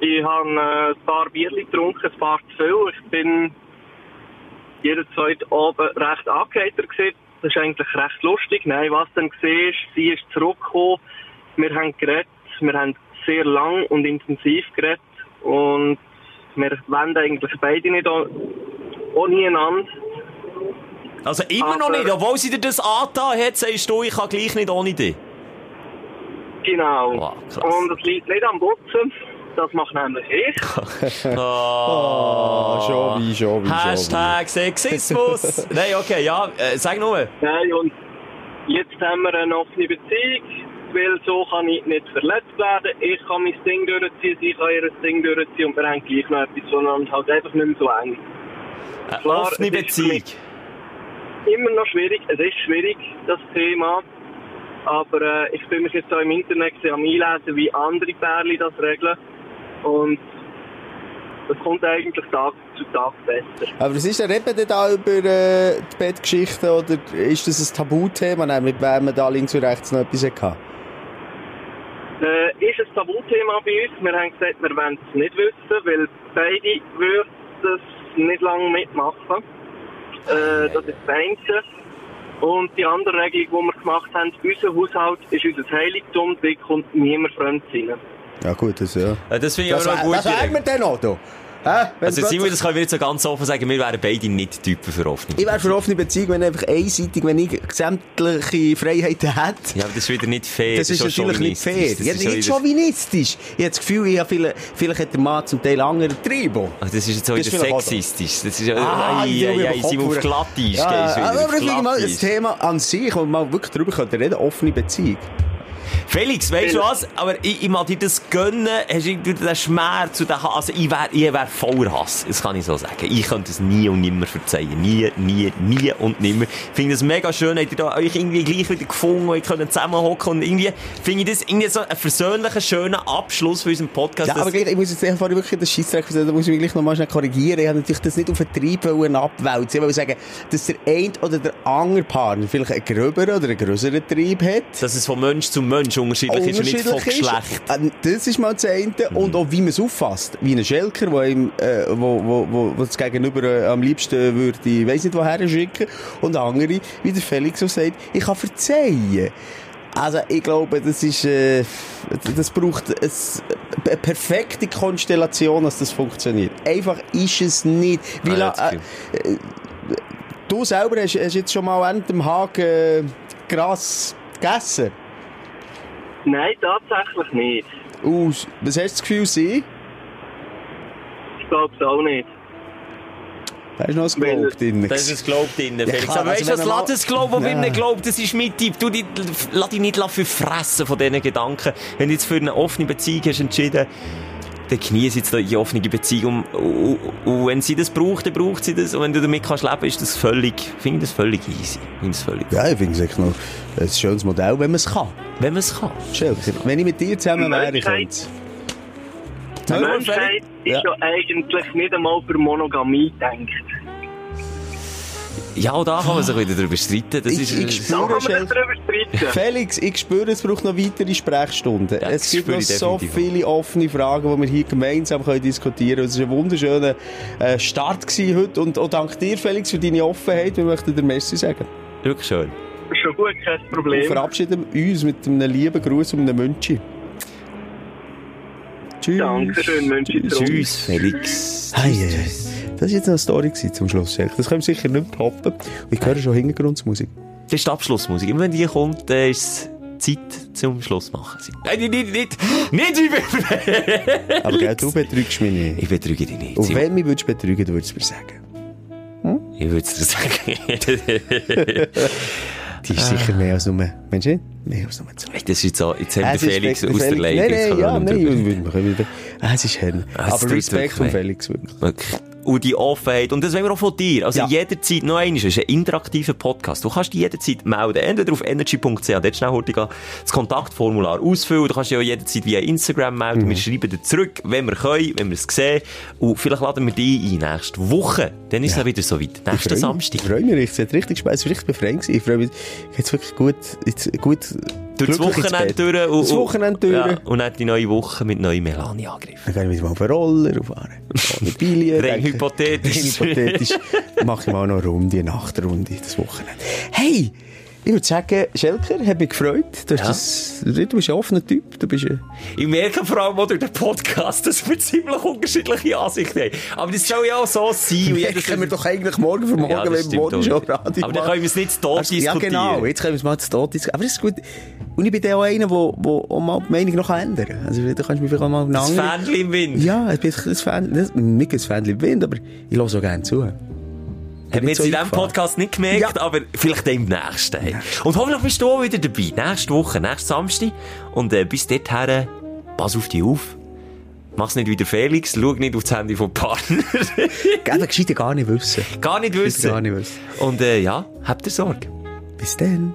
E: Ich habe äh, ein paar Bierchen getrunken, ein paar zu viel. Ich bin jeden zweiten Abend recht angeheitert gewesen. Das ist eigentlich recht lustig. Nein, was dann gesehen ist, sie ist zurückgekommen. Wir haben geredet. Wir haben sehr lang und intensiv geredet. Und wir wollen eigentlich beide nicht ohne einander.
C: Also immer noch
E: Aber-
C: nicht, obwohl sie dir das angetan hat, sagst du, ich kann gleich nicht ohne dich.
E: Genau.
C: Wow,
E: und es liegt nicht am Butzen. Das macht nämlich ich.
C: Oh,
D: schon wie, schon wie,
C: Hashtag Sexismus. Nein, okay, ja, äh, sag nur.
E: Nein, und jetzt haben wir eine offene Beziehung, weil so kann ich nicht verletzt werden. Ich kann mein Ding durchziehen, sie kann ihr Ding durchziehen und wir haben gleich noch etwas voneinander, halt einfach nicht mehr so eng.
C: Eine
E: Klar,
C: offene Beziehung.
E: Immer noch schwierig, es ist schwierig, das Thema. Aber äh, ich bin mich jetzt auch im Internet gesehen, am Einlesen, wie andere Pärchen das regeln. Und das kommt eigentlich Tag zu Tag besser.
D: Aber was ist denn, wir da über äh, die Bettgeschichten oder ist das ein Tabuthema, mit wem man da links und rechts noch etwas hatte?
E: Äh, ist ein Tabuthema bei uns. Wir haben gesagt, wir wollen es nicht wissen, weil beide würden es nicht lange mitmachen. Äh, das ist das eine. Und die andere Regelung, die wir gemacht haben, unser Haushalt ist unser Heiligtum, da kommt niemand fremd rein.
D: Ja gut, das ja.
C: Äh, Das finde ich
D: Das,
C: auch noch eine
D: das
C: gute
D: wären wir
C: Regel.
D: dann noch da. Hä? Wenn
C: Also
D: plötzlich-
C: Simon, das können wir nicht so ganz offen sagen, wir wären beide nicht Typen für offene
D: ich wäre für offene Beziehung, wenn einfach einseitig, wenn ich sämtliche Freiheiten hätte.
C: Ja, aber das ist wieder nicht fair.
D: Das ist
C: schon
D: natürlich nicht fair.
C: chauvinistisch.
D: Ja,
C: Das ist
D: nicht chauvinistisch. Ich habe das Gefühl, ich habe vielleicht, vielleicht hat der Mann zum Teil andere Triebe.
C: Ach, das ist jetzt
D: Das
C: wieder
D: ist
C: sexistisch. Das ist ja,
D: Ah,
C: ei, ei, ei, Simon auf glatt ist.
D: Ja, aber ich finde mal, das
C: ist.
D: Thema an sich, wo man wirklich drüber könnte reden, offene Beziehung.
C: Felix, weißt du was? Aber ich, ich mag dir das gönnen. Hast du den Schmerz und den Hass? Also, ich wäre ich wär voller Hass. Das kann ich so sagen. Ich könnte es nie und nimmer verzeihen. Nie, nie, nie und nimmer. Ich finde das mega schön. Habt ihr da euch irgendwie gleich wieder gefunden und ihr könnt zusammenhocken und irgendwie finde ich das irgendwie so einen versöhnlichen, schönen Abschluss für unseren Podcast.
D: Ja, aber gleich, ich muss jetzt einfach wirklich das Scheissdreck da muss ich mich gleich nochmal schnell korrigieren. Ich habe natürlich das nicht auf den Trieb wollen abwälzen. Ich wollte sagen, dass der eine oder der andere Partner vielleicht einen gröberen oder einen grösseren Trieb hat.
C: dass es von Mensch zu Mensch unterschiedlich ist und nicht von
D: Unterschiedlich.
C: Geschlecht.
D: Ähm, Das ist mal das eine. Und auch wie man es auffasst. Wie ein Schelker, der ihm, äh, wo, wo, wo, wo das Gegenüber äh, am liebsten würde, ich weiss nicht woher schicken. Und andere, wie der Felix so sagt, ich kann verzeihen. Also, ich glaube, das ist, äh, das braucht ein, eine perfekte Konstellation, dass das funktioniert. Einfach ist es nicht. Weil,
C: Ja, das
D: äh, äh, du selber hast, hast jetzt schon mal während dem Haken äh, Gras gegessen.
E: Nein, tatsächlich nicht.
D: Aus, was hast du das Gefühl, sie?
E: glaube es auch nicht.
D: Da ist noch ein Globe drin.
C: Da ist ein Globe drin, Felix.
D: klar,
C: Aber weißt du
D: also
C: was,
D: mal-
C: das Globe, wo wir
D: Ja.
C: nicht glauben, das ist mit dir. Du, die- lass dich nicht verfressen von diesen Gedanken. Wenn du jetzt für eine offene Beziehung hast entschieden, dann genieße jetzt die offene Beziehung. Und, und, und wenn sie das braucht, dann braucht sie das. Und wenn du damit kannst leben, ist das völlig, finde ich das völlig easy. Finde das völlig,
D: Ja, ich finde es echt noch ein schönes Modell, wenn man es kann.
C: wenn man es kann.
D: Schelker, wenn ich mit dir zusammen wäre, ich könnte es.
E: Die
C: Ja,
E: Menschheit ist
D: Ja.
E: ja eigentlich nicht einmal für Monogamie gedacht.
C: Ja, auch da kann man sich wieder darüber streiten. Das
D: Ich-
C: ist,
D: ich
E: Da
D: spüre-
E: kann man sich
D: Schelker.
E: darüber streiten.
D: Felix, ich spüre, es braucht noch weitere Sprechstunden.
C: Ja,
D: es gibt noch so viele offene Fragen, die wir hier gemeinsam können diskutieren können. Es war ein wunderschöner äh, Start gewesen heute. Und auch dank dir, Felix, für deine Offenheit. Wir möchten dir Messi sagen.
C: wirklich schön.
E: Ist schon gut, kein
D: Wir
E: Problem.
D: verabschieden uns mit einem lieben Gruß und einem Münchi. Tschüss.
E: Dankeschön, wünsche zurück.
C: Tschüss, Felix.
D: Hey, hey. Das war jetzt eine Story zum Schluss. Das können wir sicher nicht toppen. Und ich höre schon Hintergrundmusik.
C: Das ist die Abschlussmusik. Immer wenn die kommt, ist es Zeit zum Schluss machen. Nein, nicht, nicht, nicht, nicht über...
D: Aber gell, du betrügst mich nicht.
C: Ich betrüge dich nicht.
D: Und wenn mich würdest betrügen, du würdest es mir sagen.
C: Ich würde es dir sagen.
D: Die ist sicher mehr als nur, Mensch nicht? Mehr als nur zwei.
C: das ist jetzt so, jetzt haben wir Felix aus der Leitung.
D: Nein, nein, ja, nein, wir können wieder. Es ist
C: es
D: Aber Respekt von. Felix, wirklich.
C: Wirklich. Und die Offenheit. Und das wollen wir auch von dir. Also
D: Ja.
C: jederzeit, noch einmal, es ist ein interaktiver Podcast. Du kannst dich jederzeit melden. Entweder auf energy.ch, dort schnell heute das Kontaktformular ausfüllen. Du kannst dich auch jederzeit via Instagram melden.
D: Mhm.
C: Wir schreiben dir zurück, wenn wir können, wenn wir es sehen. Und vielleicht laden wir dich ein nächste Woche. Dann ist es
D: Ja.
C: wieder so weit.
D: Ich
C: Nächsten. Samstag.
D: Ich freue mich, es hat richtig Spaß, es war richtig befreiend. Ich freue mich, jetzt wirklich gut, jetzt gut,
C: Durch das Wochenende durch. und-
D: Das Wochenende durch.
C: Ja, und dann die neue Woche mit neuen Melanie-Angriffen.
D: Dann gehe ich wieder mal auf einen Roller fahren. Mit Bilien.
C: Rein hypothetisch.
D: Rein hypothetisch. Mache ich mal noch eine Runde, eine Nachtrunde, das Wochenende. Hey! Ich würde sagen, Schelker, hat mich gefreut. Du,
C: Ja.
D: das, du bist ein offener Typ. Du bist ein...
C: Ich merke vor allem auch durch den Podcast, dass wir ziemlich unterschiedliche Ansichten haben. Aber das soll ja auch so sein.
D: Das können wir doch eigentlich morgen für morgen,
C: Ja,
D: wenn wir morgen schon. Radio
C: Aber dann können wir es nicht zu
D: Also, Ja,
C: diskutieren.
D: genau. Jetzt können wir es mal zu Tod diskutieren. Aber das ist gut. Und ich bin dann auch einer, der, der auch mal die Meinung noch ändern kann. Also, da kannst du mich vielleicht auch mal eine
C: Das
D: andere-
C: Fähnchen im Wind.
D: Ja, ein bisschen ein das- nicht ein Fan im Wind, aber ich höre so gerne zu.
C: Haben wir jetzt
D: so
C: in diesem. Podcast nicht gemerkt,
D: Ja.
C: aber vielleicht im nächsten. Hey. Und hoffentlich bist du auch wieder dabei. Nächste Woche, nächsten Samstag. Und äh, bis dorthin, pass auf dich auf. Mach's nicht wie der Felix, schau nicht auf das Handy vom Partner.
D: Gerne gescheiter gar nicht wissen.
C: Gar nicht wissen.
D: Gar nicht wissen.
C: Und äh, ja, habt ihr Sorge.
D: Bis dann.